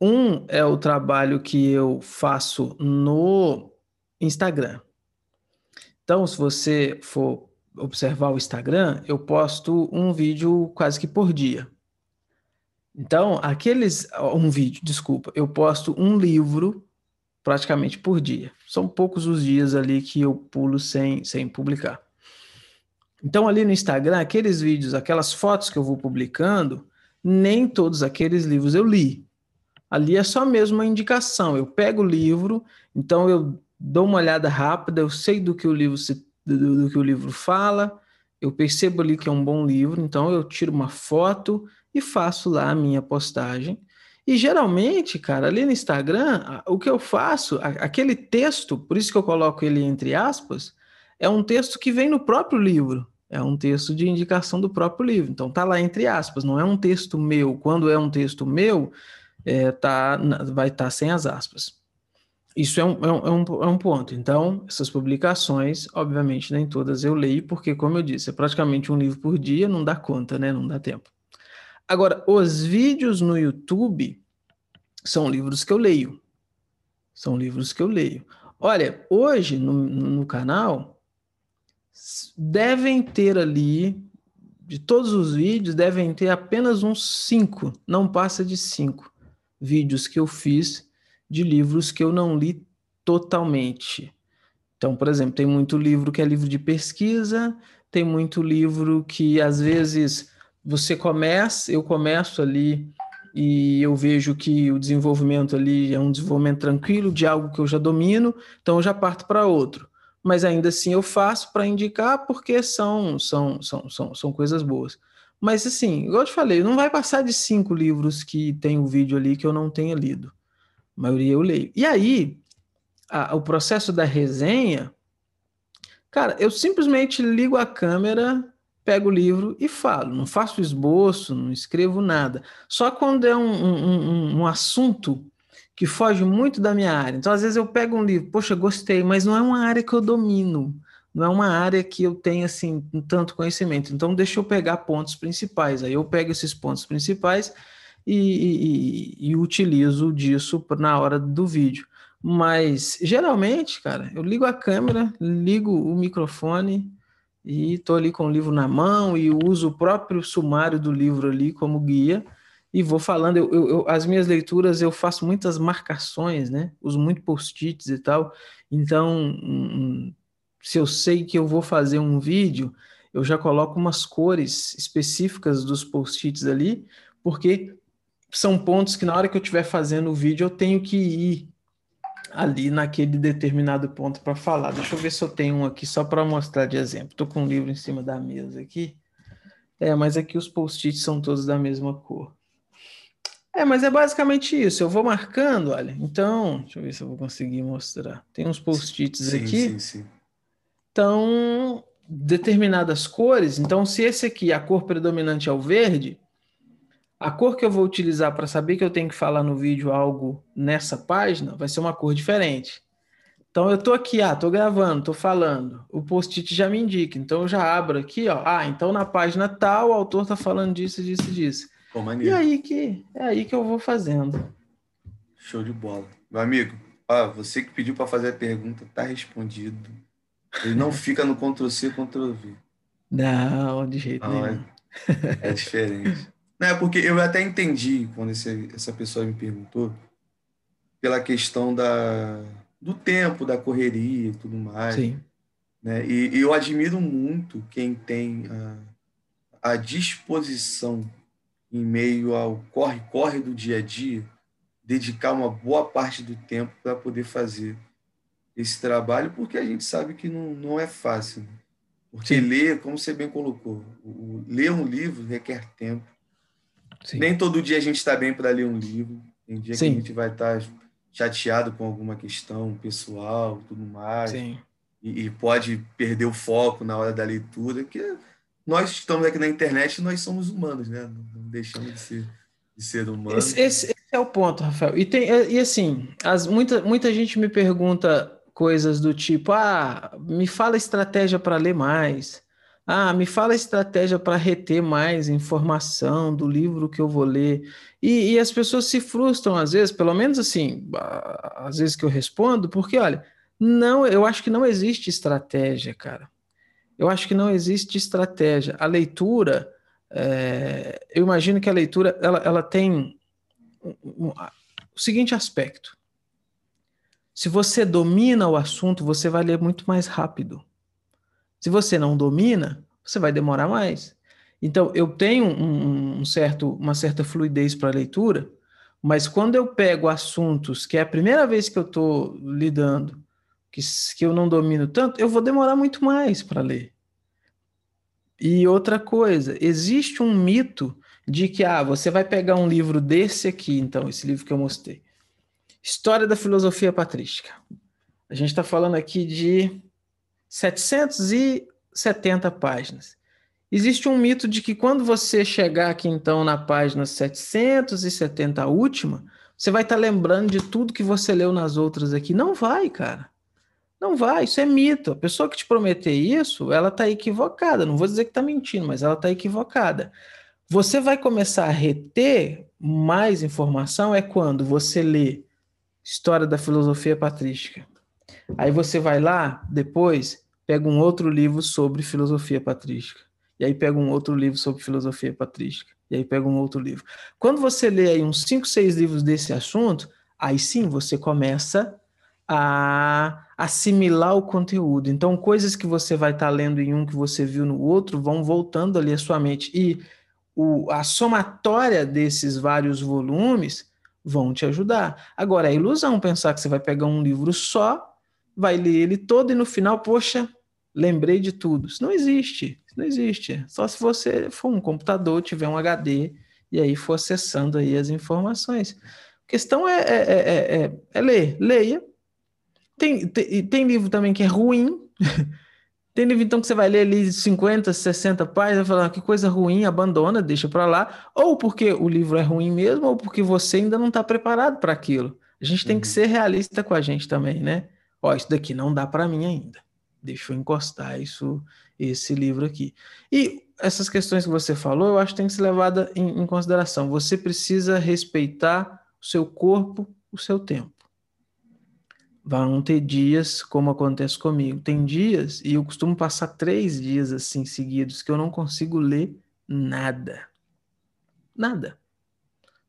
Um é o trabalho que eu faço no Instagram. Então, se você for observar o Instagram, eu posto um vídeo quase que por dia Então, aqueles. Um vídeo, desculpa. Eu posto um livro praticamente por dia. São poucos os dias ali que eu pulo sem, sem publicar. Então, ali no Instagram, aqueles vídeos, aquelas fotos que eu vou publicando, nem todos aqueles livros eu li. Ali é só mesmo uma indicação. Eu pego o livro, então eu dou uma olhada rápida, eu sei do que o livro se, do, do que o livro fala, eu percebo ali que é um bom livro, então eu tiro uma foto e faço lá a minha postagem. E geralmente, cara, ali no Instagram, o que eu faço, aquele texto, por isso que eu coloco ele entre aspas, é um texto que vem no próprio livro. É um texto de indicação do próprio livro. Então tá lá entre aspas, não é um texto meu. Quando é um texto meu, é, tá, vai estar tá sem as aspas. Isso é um, é, um, é um é ponto. Então, essas publicações, obviamente, nem todas eu leio, porque, como eu disse, é praticamente um livro por dia, não dá conta, né? Não dá tempo. Agora, os vídeos no YouTube são livros que eu leio. São livros que eu leio. Olha, hoje no, no canal devem ter ali, de todos os vídeos, devem ter apenas uns cinco, não passa de cinco vídeos que eu fiz de livros que eu não li totalmente. Então, por exemplo, tem muito livro que é livro de pesquisa, tem muito livro que às vezes você começa, eu começo ali e eu vejo que o desenvolvimento ali é um desenvolvimento tranquilo de algo que eu já domino, então eu já parto para outro. Mas ainda assim eu faço para indicar porque são, são, são, são, são coisas boas. Mas assim, igual eu te falei, não vai passar de cinco livros que tem o um vídeo ali que eu não tenha lido. A maioria eu leio. E aí, a, o processo da resenha, cara, eu simplesmente ligo a câmera pego o livro e falo. Não faço esboço, não escrevo nada. Só quando é um, um, um, assunto que foge muito da minha área. Então, às vezes, eu pego um livro, poxa, gostei, mas não é uma área que eu domino. Não é uma área que eu tenho assim tanto conhecimento. Então, deixa eu pegar pontos principais. Aí eu pego esses pontos principais e, e, e utilizo disso na hora do vídeo. Mas geralmente, cara, eu ligo a câmera, ligo o microfone, e estou ali com o livro na mão e uso o próprio sumário do livro ali como guia e vou falando. Eu, eu, eu, as minhas leituras eu faço muitas marcações, né? Uso muito post-its e tal. Então, se eu sei que eu vou fazer um vídeo, eu já coloco umas cores específicas dos post-its ali, porque são pontos que na hora que eu estiver fazendo o vídeo eu tenho que ir ali naquele determinado ponto para falar. Deixa eu ver se eu tenho um aqui só para mostrar de exemplo. Estou com um livro em cima da mesa aqui. É, mas aqui os post-its são todos da mesma cor. É, mas é basicamente isso. Eu vou marcando, olha. Então, deixa eu ver se eu vou conseguir mostrar. Tem uns post-its aqui. Sim, sim. Então, determinadas cores. Então, se esse aqui, a cor predominante é o verde, a cor que eu vou utilizar para saber que eu tenho que falar no vídeo algo nessa página vai ser uma cor diferente. Então eu tô aqui, ah, tô gravando, tô falando. O post-it já me indica. Então eu já abro aqui, ó. Ah, então na página tal o autor tá falando disso, disso, disso. Pô, e aí que é aí que eu vou fazendo. Show de bola. Meu amigo, ó, você que pediu para fazer a pergunta, tá respondido. Ele não fica no Ctrl C, Ctrl V. Não, de jeito não, nenhum. É, é diferente. Não, é porque eu até entendi quando esse, essa pessoa me perguntou pela questão da, do tempo, da correria e tudo mais. Sim. Né? E, e eu admiro muito quem tem a, a disposição em meio ao corre-corre do dia a dia, dedicar uma boa parte do tempo para poder fazer esse trabalho, porque a gente sabe que não, não é fácil. Né? Porque Sim. ler, como você bem colocou, o, ler um livro requer tempo, Sim. Nem todo dia a gente está bem para ler um livro. Tem dia Sim. que a gente vai estar tá chateado com alguma questão pessoal, tudo mais. Sim. E, e, pode perder o foco na hora da leitura, que nós estamos aqui na internet, nós somos humanos, né? Não deixamos de ser, de ser humanos. Esse, esse, esse, é o ponto, Rafael. E, tem, e assim, as, muita, muita gente me pergunta coisas do tipo: ah, me fala estratégia para ler mais. Ah, me fala estratégia para reter mais informação do livro que eu vou ler. E, e, as pessoas se frustram às vezes, pelo menos assim, às vezes que eu respondo, porque olha, não, eu acho que não existe estratégia, cara. Eu acho que não existe estratégia. A leitura, é, eu imagino que a leitura ela, ela tem o seguinte aspecto. Se você domina o assunto, você vai ler muito mais rápido. Se você não domina, você vai demorar mais. Então, eu tenho um, um certo, uma certa fluidez para a leitura, mas quando eu pego assuntos que é a primeira vez que eu estou lidando, que, que eu não domino tanto, eu vou demorar muito mais para ler. E outra coisa, existe um mito de que ah, você vai pegar um livro desse aqui, então, esse livro que eu mostrei. História da filosofia patrística. A gente está falando aqui de 770 páginas. Existe um mito de que quando você chegar aqui, então, na página 770, a última, você vai estar tá lembrando de tudo que você leu nas outras aqui. Não vai, cara. Não vai, isso é mito. A pessoa que te prometer isso, ela está equivocada. Não vou dizer que está mentindo, mas ela está equivocada. Você vai começar a reter mais informação é quando você lê História da Filosofia Patrística. Aí você vai lá, depois, pega um outro livro sobre filosofia patrística e aí pega um outro livro sobre filosofia patrística, e aí pega um outro livro. Quando você lê aí uns 5, 6 livros desse assunto, aí sim você começa a assimilar o conteúdo. Então, coisas que você vai estar tá lendo em um que você viu no outro vão voltando ali à sua mente. E o, a somatória desses vários volumes vão te ajudar. Agora, é ilusão pensar que você vai pegar um livro só, vai ler ele todo e no final, poxa, lembrei de tudo. Isso não existe. Isso não existe. Só se você for um computador, tiver um HD e aí for acessando aí as informações. A questão é, é, é, é, é ler. Leia. Tem, tem, tem, livro também que é ruim. tem livro então que você vai ler ali 50, 60 páginas, vai falar que coisa ruim, abandona, deixa para lá. Ou porque o livro é ruim mesmo, ou porque você ainda não está preparado para aquilo. A gente tem uhum. que ser realista com a gente também, né? Ó, isso daqui não dá para mim ainda deixa eu encostar isso, esse livro aqui. E essas questões que você falou, eu acho que tem que ser levada em, em consideração. Você precisa respeitar o seu corpo, o seu tempo. Vão ter dias, como acontece comigo. Tem dias, e eu costumo passar três dias assim seguidos, que eu não consigo ler nada. Nada.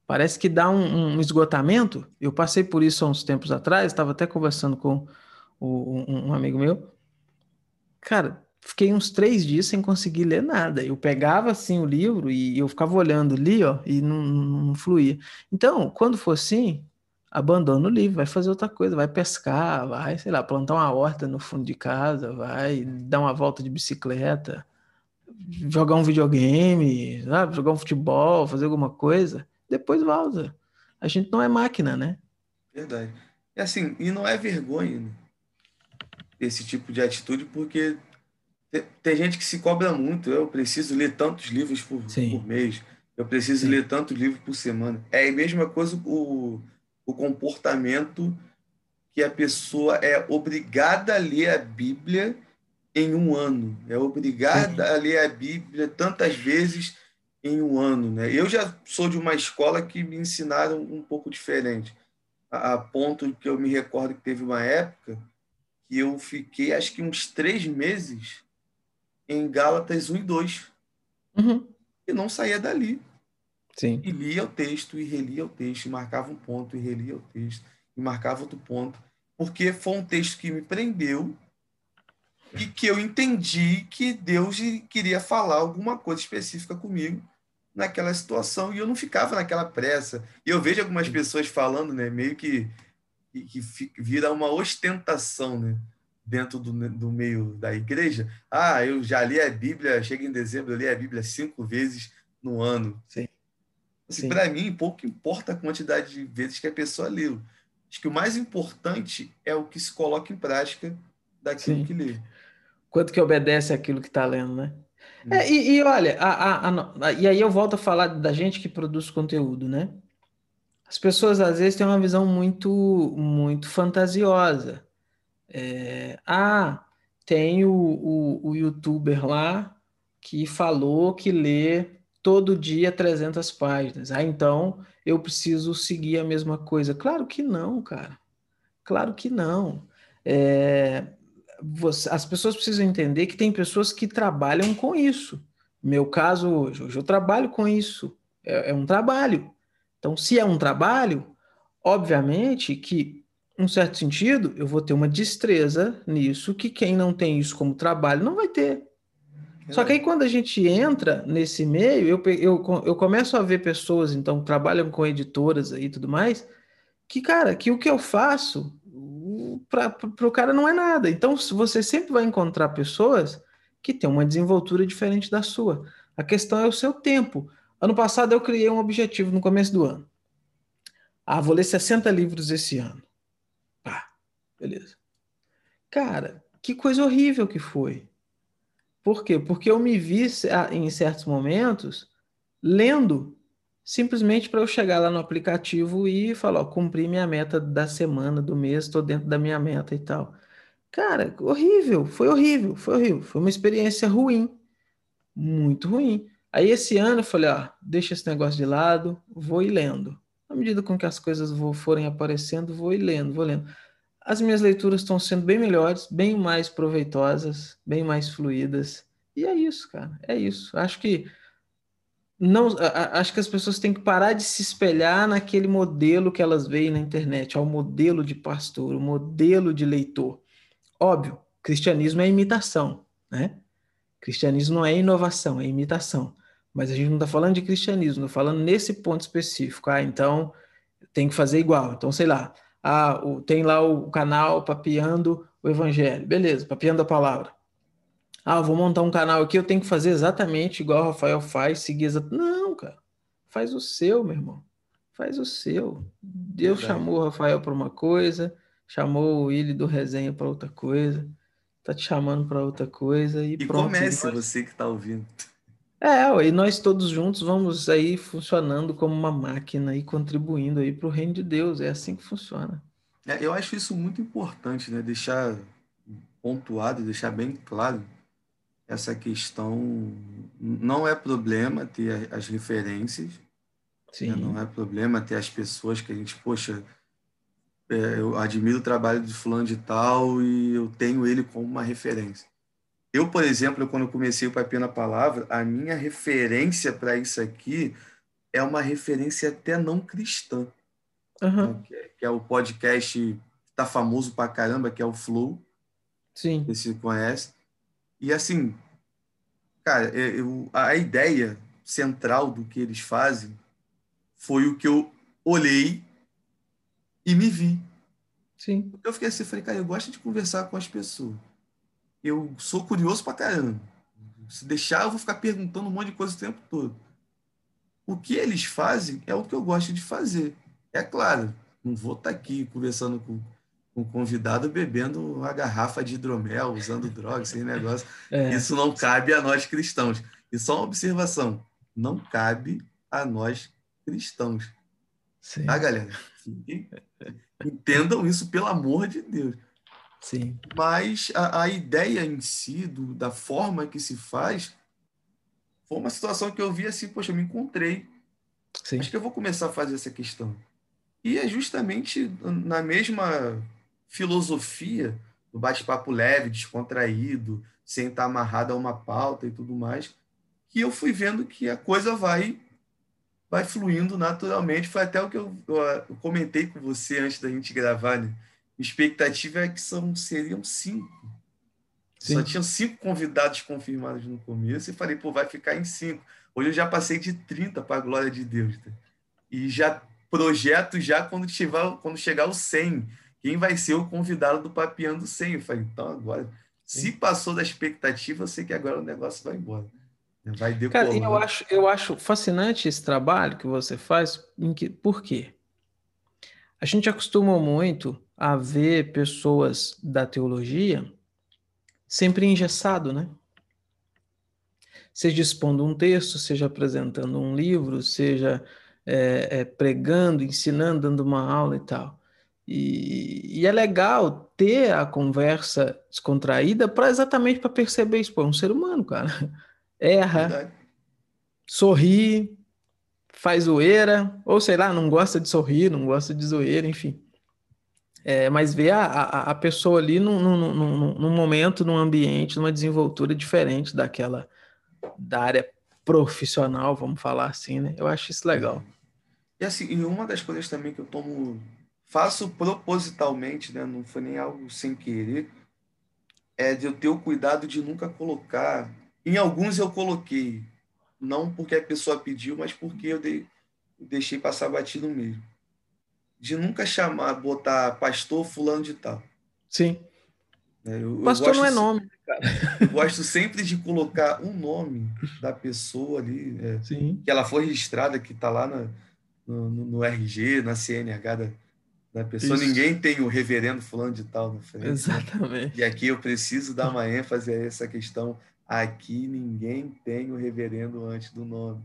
Parece que dá um, um esgotamento. Eu passei por isso há uns tempos atrás, estava até conversando com o, um, um amigo meu. Cara, fiquei uns três dias sem conseguir ler nada. Eu pegava assim o livro e eu ficava olhando ali, ó, e não, não, fluía. Então, quando for assim, abandona o livro, vai fazer outra coisa, vai pescar, vai, sei lá, plantar uma horta no fundo de casa, vai dar uma volta de bicicleta, jogar um videogame, sabe? jogar um futebol, fazer alguma coisa, depois volta. A gente não é máquina, né? Verdade. É assim, e não é vergonha, né? esse tipo de atitude, porque tem gente que se cobra muito. Eu preciso ler tantos livros por, por mês, eu preciso Sim. ler tantos livros por semana. É a mesma coisa o, o comportamento que a pessoa é obrigada a ler a Bíblia em um ano. É obrigada Sim. a ler a Bíblia tantas vezes em um ano. Né? Eu já sou de uma escola que me ensinaram um pouco diferente, a, a ponto que eu me recordo que teve uma época que eu fiquei, acho que uns três meses em Gálatas 1 e 2. Uhum. E não saía dali. Sim. E lia o texto, e relia o texto, e marcava um ponto, e relia o texto, e marcava outro ponto. Porque foi um texto que me prendeu e que eu entendi que Deus queria falar alguma coisa específica comigo naquela situação e eu não ficava naquela pressa. E eu vejo algumas pessoas falando, né, meio que que, vira uma ostentação, né? dentro do, do meio da igreja. Ah, eu já li a Bíblia, chega em dezembro, eu li a Bíblia cinco vezes no ano. Sim. Assim, Para mim, pouco importa a quantidade de vezes que a pessoa leu. Acho que o mais importante é o que se coloca em prática daquilo Sim. que lê. Quanto que obedece aquilo que está lendo, né? Hum. É, e, e, olha, a, a, a, e aí eu volto a falar da gente que produz conteúdo, né? As pessoas às vezes têm uma visão muito, muito fantasiosa. É, ah, tem o, o, o youtuber lá que falou que lê todo dia 300 páginas. Ah, então eu preciso seguir a mesma coisa. Claro que não, cara. Claro que não. É, você, as pessoas precisam entender que tem pessoas que trabalham com isso Meu caso hoje, hoje eu trabalho com isso, é, é um trabalho. Então, se é um trabalho, obviamente que, um certo sentido, eu vou ter uma destreza nisso que quem não tem isso como trabalho não vai ter. Só que aí quando a gente entra nesse meio, eu, eu, eu começo a ver pessoas, então, que trabalham com editoras aí e tudo mais, que, cara, que o que eu faço para o cara não é nada. Então, você sempre vai encontrar pessoas que têm uma desenvoltura diferente da sua. A questão é o seu tempo. Ano passado eu criei um objetivo no começo do ano. Ah, vou ler 60 livros esse ano. Pá, beleza. Cara, que coisa horrível que foi. Por quê? Porque eu me vi em certos momentos lendo simplesmente para eu chegar lá no aplicativo e falar, ó, cumpri minha meta da semana, do mês, estou dentro da minha meta e tal. Cara, horrível, foi horrível, foi horrível, foi uma experiência ruim, muito ruim. Aí esse ano eu falei, ó, deixa esse negócio de lado, vou ir lendo. À medida com que as coisas forem aparecendo, vou ir lendo, vou lendo. As minhas leituras estão sendo bem melhores, bem mais proveitosas, bem mais fluídas. E é isso, cara, é isso. Acho que não, acho que as pessoas têm que parar de se espelhar naquele modelo que elas veem na internet, ao modelo de pastor, o modelo de leitor. Óbvio, cristianismo é imitação, né? Cristianismo não é inovação, é imitação. Mas a gente não está falando de cristianismo, estou falando nesse ponto específico. Ah, então tem que fazer igual. Então, sei lá, ah, o, tem lá o canal Papiando o Evangelho. Beleza, Papiando a Palavra. Ah, vou montar um canal aqui, eu tenho que fazer exatamente igual o Rafael faz, seguir exatamente. Não, cara. Faz o seu, meu irmão. Faz o seu. Deus Verdade. chamou o Rafael para uma coisa, chamou o Willi do Resenha para outra coisa tá te chamando para outra coisa e, e pronto. comece você que está ouvindo. É, e nós todos juntos vamos aí funcionando como uma máquina e contribuindo aí para o reino de Deus. É assim que funciona. É, eu acho isso muito importante, né? Deixar pontuado, deixar bem claro essa questão. Não é problema ter as referências, né? Sim. Né? não é problema ter as pessoas que a gente, poxa, é, eu admiro o trabalho de fulano de tal e eu tenho ele como uma referência. Eu, por exemplo, quando comecei o Papel na Palavra, a minha referência para isso aqui é uma referência até não cristã. Uhum. Que, é, que, é, o podcast que tá famoso pra caramba, que é o Flow. Sim. Você conhece. E assim, cara, eu, a ideia central do que eles fazem foi o que eu olhei e me vi. Sim. Eu fiquei assim, falei, cara, eu gosto de conversar com as pessoas. Eu sou curioso pra caramba. Se deixar, eu vou ficar perguntando um monte de coisa o tempo todo. O que eles fazem é o que eu gosto de fazer. É claro, não vou estar tá aqui conversando com, com um convidado bebendo uma garrafa de hidromel, usando drogas, sem negócio. É. Isso não cabe a nós cristãos. E só uma observação: não cabe a nós cristãos. Sim. Tá, galera? Entendam isso, pelo amor de Deus. Sim. Mas a, a ideia em si, do, da forma que se faz, foi uma situação que eu vi assim, poxa, eu me encontrei. Sim. Acho que eu vou começar a fazer essa questão. E é justamente na mesma filosofia do bate-papo leve, descontraído, sem estar amarrado a uma pauta e tudo mais, que eu fui vendo que a coisa vai vai fluindo naturalmente. Foi até o que eu, eu, eu comentei com você antes da gente gravar. Né? A expectativa é que são, seriam cinco. Sim. Só tinham cinco convidados confirmados no começo e falei, pô, vai ficar em cinco. Hoje eu já passei de 30 para a glória de Deus. Tá? E já projeto já quando, tiver, quando chegar o 100. Quem vai ser o convidado do Papiando 100? Eu falei, então agora, Sim. se passou da expectativa, eu sei que agora o negócio vai embora. Vai decolar. Cara, eu acho, eu acho fascinante esse trabalho que você faz. Que, por quê? A gente acostuma muito a ver pessoas da teologia sempre engessado, né? Seja expondo um texto, seja apresentando um livro, seja é, é, pregando, ensinando, dando uma aula e tal. E, e é legal ter a conversa descontraída para exatamente para perceber isso. Pô, é um ser humano, cara erra, Verdade. sorri, faz zoeira, ou sei lá, não gosta de sorrir, não gosta de zoeira, enfim. É, mas ver a, a, a, pessoa ali num, num, num, num, momento, num ambiente, numa desenvoltura diferente daquela da área profissional, vamos falar assim, né? Eu acho isso legal. E assim, e uma das coisas também que eu tomo, faço propositalmente, né? Não foi nem algo sem querer, é de eu ter o cuidado de nunca colocar. Em alguns eu coloquei, não porque a pessoa pediu, mas porque eu dei, deixei passar batido mesmo. De nunca chamar, botar pastor fulano de tal. Sim. É, eu, pastor eu não é nome, né, cara. Eu gosto sempre de colocar um nome da pessoa ali, é, Sim. que ela foi registrada, que está lá na, no, no, RG, na CNH da, da pessoa. Isso. Ninguém tem o reverendo fulano de tal na frente. Exatamente. Né? E aqui eu preciso dar uma ênfase a essa questão. Aqui ninguém tem o reverendo antes do nome.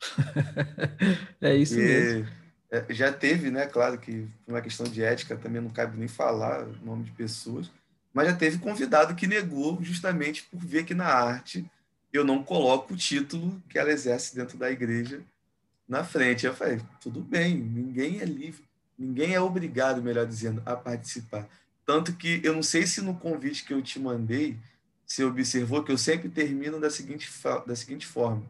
é isso Porque mesmo. É, já teve, né? Claro que por uma questão de ética também não cabe nem falar o nome de pessoas, mas já teve convidado que negou justamente por ver que na arte eu não coloco o título que ela exerce dentro da igreja na frente. Eu falei, tudo bem, ninguém é livre, ninguém é obrigado, melhor dizendo, a participar. Tanto que eu não sei se no convite que eu te mandei, você observou que eu sempre termino da seguinte, da seguinte forma: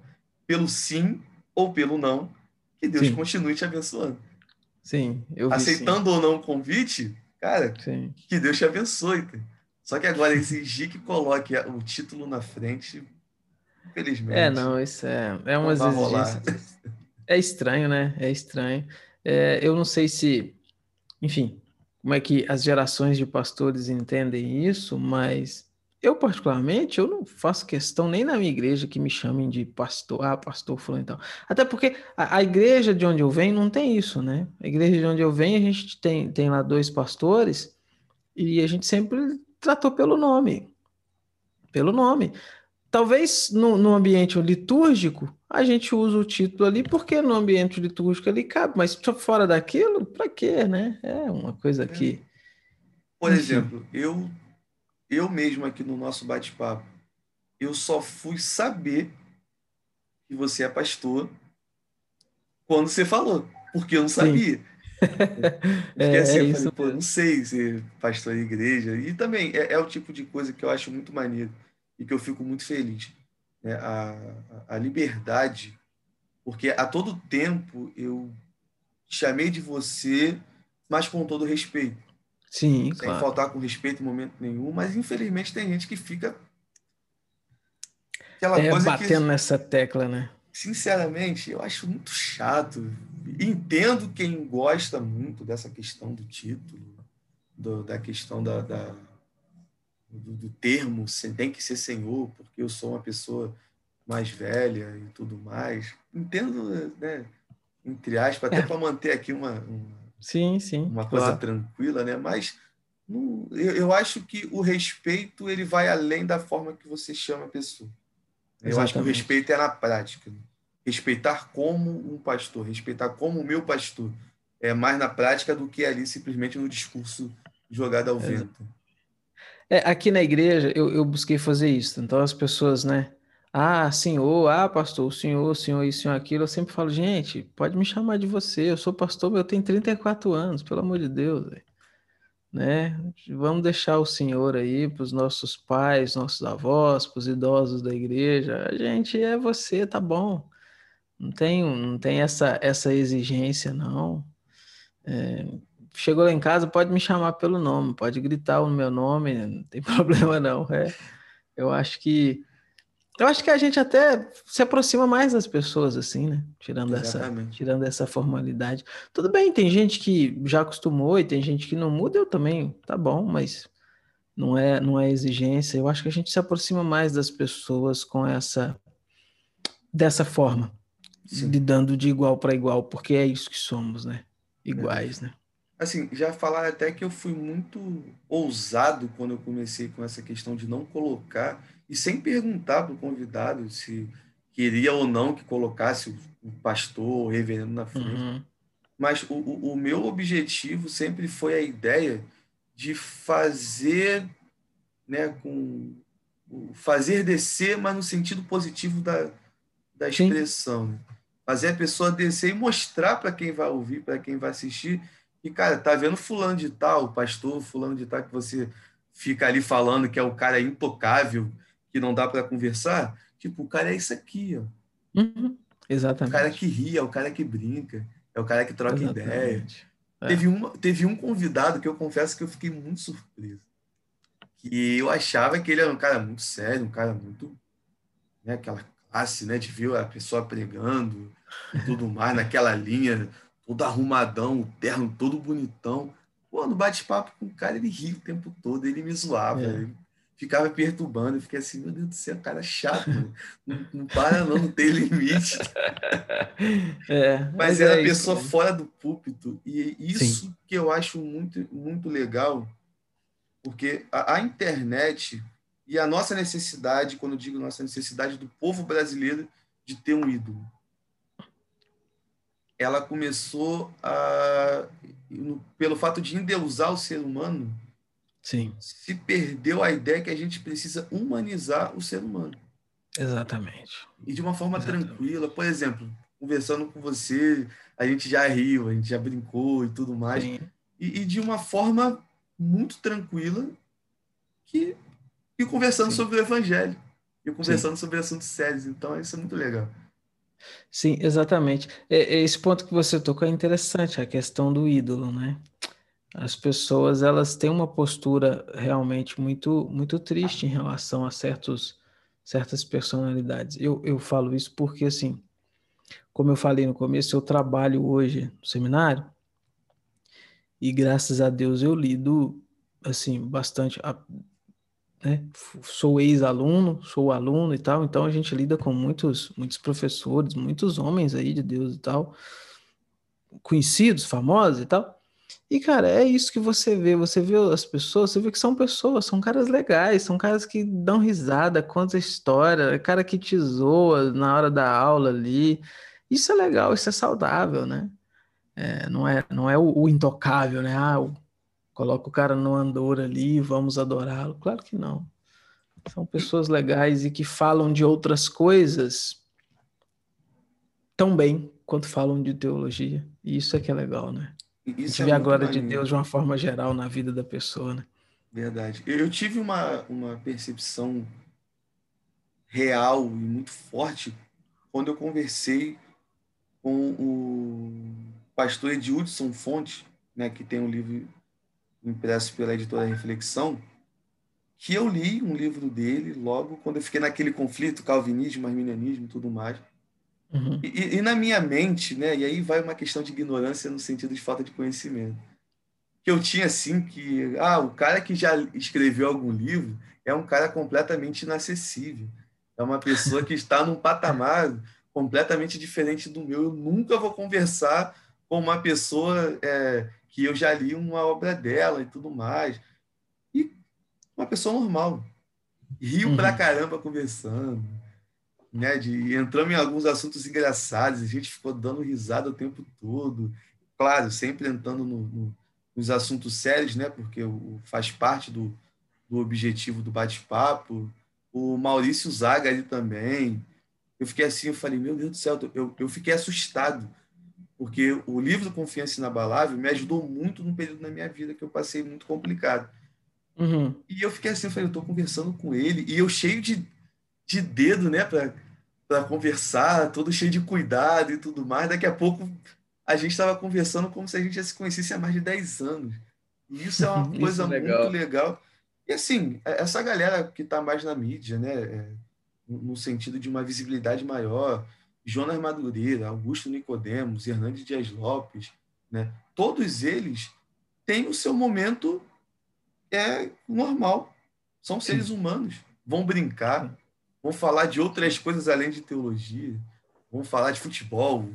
pelo sim ou pelo não, que Deus sim. continue te abençoando. Sim, eu Aceitando sim. ou não o convite, cara, sim. que Deus te abençoe. Só que agora exigir que coloque o título na frente, infelizmente. É, não, isso é, é uma exigência. É estranho, né? É estranho. É, eu não sei se, enfim, como é que as gerações de pastores entendem isso, mas eu, particularmente, eu não faço questão nem na minha igreja que me chamem de pastor, ah, pastor fulano então. Até porque a, a, igreja de onde eu venho não tem isso, né? A igreja de onde eu venho, a gente tem, tem lá dois pastores e a gente sempre tratou pelo nome. Pelo nome. Talvez no, no ambiente litúrgico a gente usa o título ali porque no ambiente litúrgico ali cabe, mas fora daquilo, para quê, né? É uma coisa que. Por exemplo, eu, eu mesmo aqui no nosso bate-papo, eu só fui saber que você é pastor quando você falou, porque eu não sabia. é, assim, é eu falei, pô, não sei ser pastor de igreja. E também é, é o tipo de coisa que eu acho muito maneiro e que eu fico muito feliz. Né? A, a liberdade, porque a todo tempo eu chamei de você, mas com todo respeito. Sim, Sem claro. faltar com respeito em momento nenhum, mas infelizmente tem gente que fica. Aquela é, batendo que, nessa tecla, né? Sinceramente, eu acho muito chato. Entendo quem gosta muito dessa questão do título, do, da questão da, da do, do termo tem que ser senhor, porque eu sou uma pessoa mais velha e tudo mais. Entendo, né? Entre aspas, até é. para manter aqui uma, uma, sim, sim, uma coisa claro. tranquila, né? Mas no, eu, eu, acho que o respeito ele vai além da forma que você chama a pessoa. Eu Exatamente. acho que o respeito é na prática. Respeitar como um pastor, respeitar como o meu pastor. É mais na prática do que ali simplesmente no discurso jogado ao vento. É, aqui na igreja eu, eu busquei fazer isso. Então as pessoas, né? Ah, senhor, ah, pastor, senhor, senhor, isso, senhor, aquilo. Eu sempre falo, gente, pode me chamar de você. Eu sou pastor, eu tenho 34 anos, pelo amor de Deus, né? Vamos deixar o senhor aí para os nossos pais, nossos avós, para os idosos da igreja. A gente é você, tá bom. Não tem, não tem essa, essa exigência, não. É, chegou lá em casa, pode me chamar pelo nome, pode gritar o meu nome, não tem problema não. É, eu acho que eu acho que a gente até se aproxima mais das pessoas assim, né? Tirando essa, tirando essa formalidade. Tudo bem, tem gente que já acostumou e tem gente que não muda, eu também, tá bom, mas não é não é exigência. Eu acho que a gente se aproxima mais das pessoas com essa dessa forma, Sim. lidando de igual para igual, porque é isso que somos, né? Iguais, é. né? assim, já falaram até que eu fui muito ousado quando eu comecei com essa questão de não colocar, e sem perguntar para o convidado se queria ou não que colocasse o pastor, o reverendo na frente. Uhum. Mas o, o, o meu objetivo sempre foi a ideia de fazer, né, com fazer descer, mas no sentido positivo da, da expressão. Né? Fazer a pessoa descer e mostrar para quem vai ouvir, para quem vai assistir, e, cara, tá vendo fulano de tal, o pastor fulano de tal, que você fica ali falando que é o cara intocável, que não dá para conversar? Tipo, o cara é isso aqui, ó. Uhum. Exatamente. O cara que ri, é o cara que brinca, é o cara que troca Exatamente. ideia. É. Teve, uma, teve um convidado que eu confesso que eu fiquei muito surpreso. Que eu achava que ele era um cara muito sério, um cara muito. Né, aquela classe, né? De ver a pessoa pregando e tudo mais, naquela linha, todo arrumadão, o terno todo bonitão. Pô, no bate-papo com o cara, ele ria o tempo todo, ele me zoava, é. ele ficava perturbando, eu fiquei assim, meu Deus do céu, cara chato, não, não, para não, não tem limite. É, mas, mas era é pessoa isso, fora do púlpito, e isso Sim. que eu acho muito, muito legal, porque a, a internet e a nossa necessidade, quando eu digo nossa necessidade do povo brasileiro de ter um ídolo. Ela começou a, pelo fato de endeusar o ser humano, Sim. se perdeu a ideia que a gente precisa humanizar o ser humano. Exatamente. E de uma forma Exatamente. tranquila. Por exemplo, conversando com você, a gente já riu, a gente já brincou e tudo mais. E, e, de uma forma muito tranquila que e conversando Sim. sobre o evangelho e conversando Sim. sobre assuntos sérios. Então, isso é muito legal. Sim, exatamente. É, esse ponto que você tocou é interessante, a questão do ídolo, né? As pessoas, elas têm uma postura realmente muito, muito triste em relação a certos, certas personalidades. Eu, eu falo isso porque, assim, como eu falei no começo, eu trabalho hoje no seminário e, graças a Deus, eu lido, assim, bastante, né? Sou ex-aluno, sou aluno e tal, então a gente lida com muitos, muitos professores, muitos homens aí de Deus e tal, conhecidos, famosos e tal. E, cara, é isso que você vê. Você vê as pessoas, você vê que são pessoas, são caras legais, são caras que dão risada, contam história, cara que te zoa na hora da aula ali. Isso é legal, isso é saudável, né? É, não é, não é o, o intocável, né? Ah, Coloca o cara no andor ali vamos adorá-lo. Claro que não. São pessoas legais e que falam de outras coisas tão bem quanto falam de teologia. E isso é que é legal, né? Isso a gente é vê a glória de Deus de uma forma geral na vida da pessoa, né? Verdade. Eu tive uma, uma percepção real e muito forte quando eu conversei com o pastor Edilson Fonte, né, que tem um livro impresso pela editora Reflexão, que eu li um livro dele logo quando eu fiquei naquele conflito calvinismo, arminianismo e tudo mais. Uhum. E, e, na minha mente, né, e aí vai uma questão de ignorância no sentido de falta de conhecimento, que eu tinha assim que, ah, o cara que já escreveu algum livro é um cara completamente inacessível, é uma pessoa que está num patamar completamente diferente do meu, eu nunca vou conversar com uma pessoa é, que eu já li uma obra dela e tudo mais. E uma pessoa normal. Rio uhum. pra caramba conversando. Né, de entramos em alguns assuntos engraçados, a gente ficou dando risada o tempo todo. Claro, sempre entrando no, no, nos assuntos sérios, né, porque o, faz parte do, do objetivo do bate-papo. O Maurício Zaga ali também. Eu fiquei assim, eu falei, meu Deus do céu, eu, eu fiquei assustado porque o livro Confiança Inabalável me ajudou muito num período na minha vida que eu passei muito complicado. Uhum. E eu fiquei assim, eu falei, eu estou conversando com ele, e eu cheio de, de dedo, né, para conversar, todo cheio de cuidado e tudo mais. Daqui a pouco a gente estava conversando como se a gente já se conhecesse há mais de 10 anos. E isso é uma coisa é legal. muito legal. E assim, é, essa galera que está mais na mídia, né, é, no sentido de uma visibilidade maior, Jonas Madureira, Augusto Nicodemos, Hernandes Dias Lopes, né? todos eles têm o seu momento é normal. São seres Sim. humanos. Vão brincar, vão falar de outras coisas além de teologia, vão falar de futebol,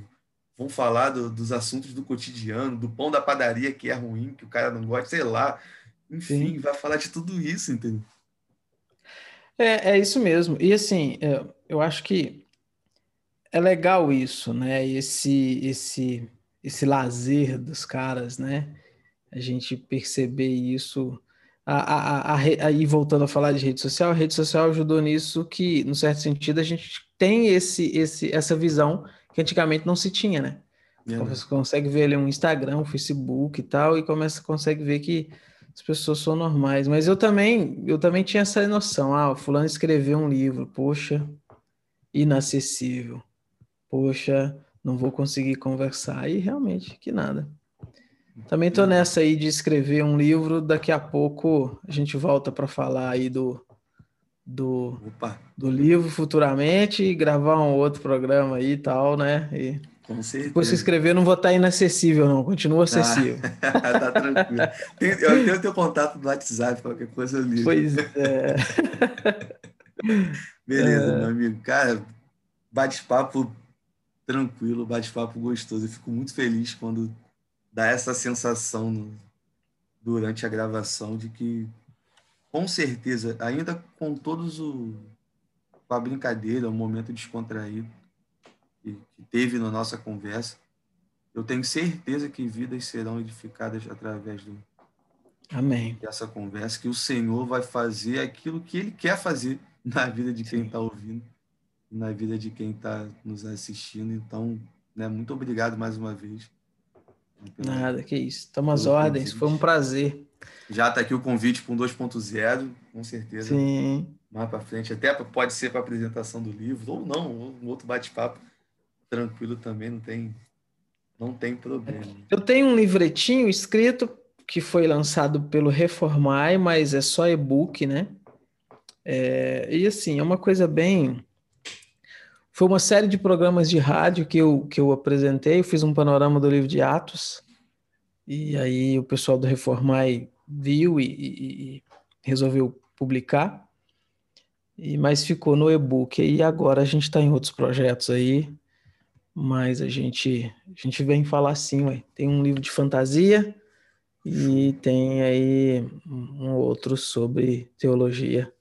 vão falar do, dos assuntos do cotidiano, do pão da padaria que é ruim, que o cara não gosta, sei lá. Enfim, Sim. vai falar de tudo isso, entendeu? É, é isso mesmo. E assim, é, eu acho que é legal isso, né? Esse, esse, esse lazer dos caras, né? A gente perceber isso. A, a, a, a, e voltando a falar de rede social, a rede social ajudou nisso que, no certo sentido, a gente tem esse, esse, essa visão que antigamente não se tinha, né? É. Você consegue ver ali um Instagram, um Facebook e tal, e começa, consegue ver que as pessoas são normais. Mas eu também, eu também tinha essa noção. Ah, o fulano escreveu um livro, poxa, inacessível poxa, não vou conseguir conversar. E realmente, que nada. Também estou nessa aí de escrever um livro. Daqui a pouco a gente volta para falar aí do, do, do livro futuramente e gravar um outro programa aí e tal, né? E Com certeza. Depois se inscrever, não vou estar inacessível, não. Continua acessível. Ah, tá tranquilo. Tem, eu tenho o teu contato no WhatsApp, qualquer coisa eu ligo. Pois é. Beleza, é. meu amigo. Cara, bate-papo tranquilo, bate-papo gostoso. Eu fico muito feliz quando dá essa sensação no, durante a gravação de que, com certeza, ainda com todos o com a brincadeira, o momento descontraído que, que teve na nossa conversa, eu tenho certeza que vidas serão edificadas através do, Amém. dessa conversa, que o Senhor vai fazer aquilo que Ele quer fazer na vida de quem está ouvindo, na vida de quem está nos assistindo. Então, né, muito obrigado mais uma vez. Nada, que isso. Estamos às ordens, convite. foi um prazer. Já está aqui o convite para um 2.0, com certeza. Sim. Mais para frente, até pode ser para apresentação do livro, ou não, um outro bate-papo tranquilo também, não tem, não tem problema. Eu tenho um livretinho escrito que foi lançado pelo Reformai, mas é só e-book, né? É, e assim, é uma coisa bem. Foi uma série de programas de rádio que eu, que eu apresentei, eu fiz um panorama do livro de Atos, e aí o pessoal do Reformai viu e, e, e resolveu publicar, e mas ficou no e-book, e agora a gente está em outros projetos aí, mas a gente, a gente vem falar assim, ué. tem um livro de fantasia e tem aí um outro sobre teologia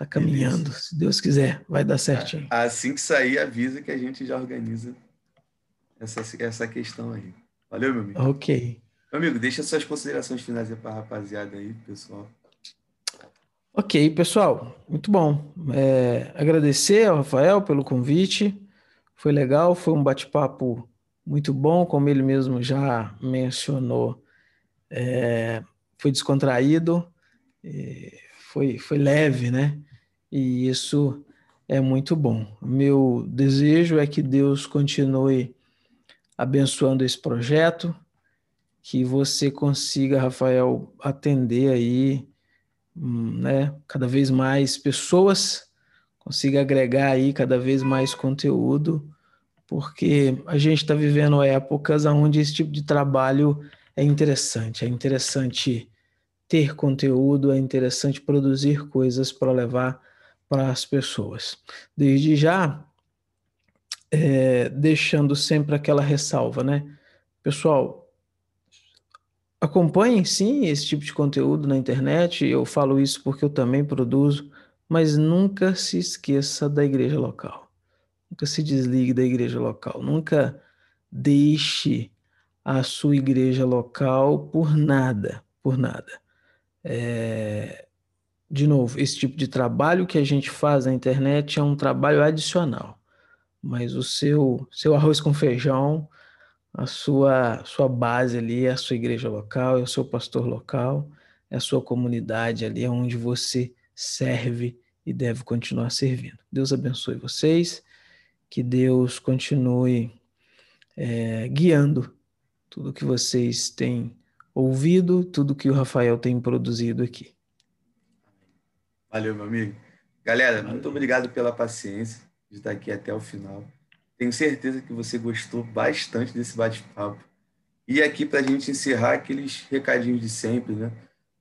Tá caminhando, Beleza. se Deus quiser, vai dar certinho. Assim que sair, avisa que a gente já organiza essa, essa questão aí. Valeu, meu amigo? Ok. Meu amigo, deixa suas considerações finais para a rapaziada aí, pessoal. Ok, pessoal, muito bom. É, agradecer ao Rafael pelo convite. Foi legal, foi um bate-papo muito bom, como ele mesmo já mencionou. É, foi descontraído, foi, foi leve, né? E isso é muito bom. Meu desejo é que Deus continue abençoando esse projeto, que você consiga, Rafael, atender aí, né, cada vez mais pessoas, consiga agregar aí cada vez mais conteúdo, porque a gente está vivendo épocas onde esse tipo de trabalho é interessante, é interessante ter conteúdo, é interessante produzir coisas para levar para as pessoas. Desde já, é, deixando sempre aquela ressalva, né? Pessoal, acompanhem sim esse tipo de conteúdo na internet, eu falo isso porque eu também produzo, mas nunca se esqueça da igreja local. Nunca se desligue da igreja local. Nunca deixe a sua igreja local por nada, por nada. É, de novo, esse tipo de trabalho que a gente faz na internet é um trabalho adicional, mas o seu, seu arroz com feijão, a sua, sua base ali é a sua igreja local, é o seu pastor local, é a sua comunidade ali, é onde você serve e deve continuar servindo. Deus abençoe vocês, que Deus continue é, guiando tudo que vocês têm ouvido, tudo que o Rafael tem produzido aqui. Valeu, meu amigo. Galera, muito obrigado pela paciência de estar aqui até o final. Tenho certeza que você gostou bastante desse bate-papo. E aqui para a gente encerrar aqueles recadinhos de sempre, né?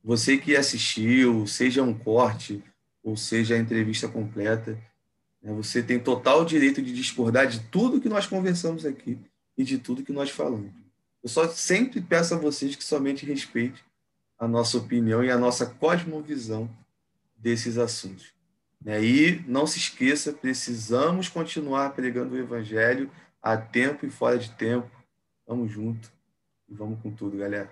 Você que assistiu, seja um corte ou seja a entrevista completa, né? você tem total direito de discordar de tudo que nós conversamos aqui e de tudo que nós falamos. Eu só sempre peço a vocês que somente respeitem a nossa opinião e a nossa cosmovisão desses assuntos. Né? E não se esqueça, precisamos continuar pregando o evangelho a tempo e fora de tempo. Vamos junto e vamos com tudo, galera.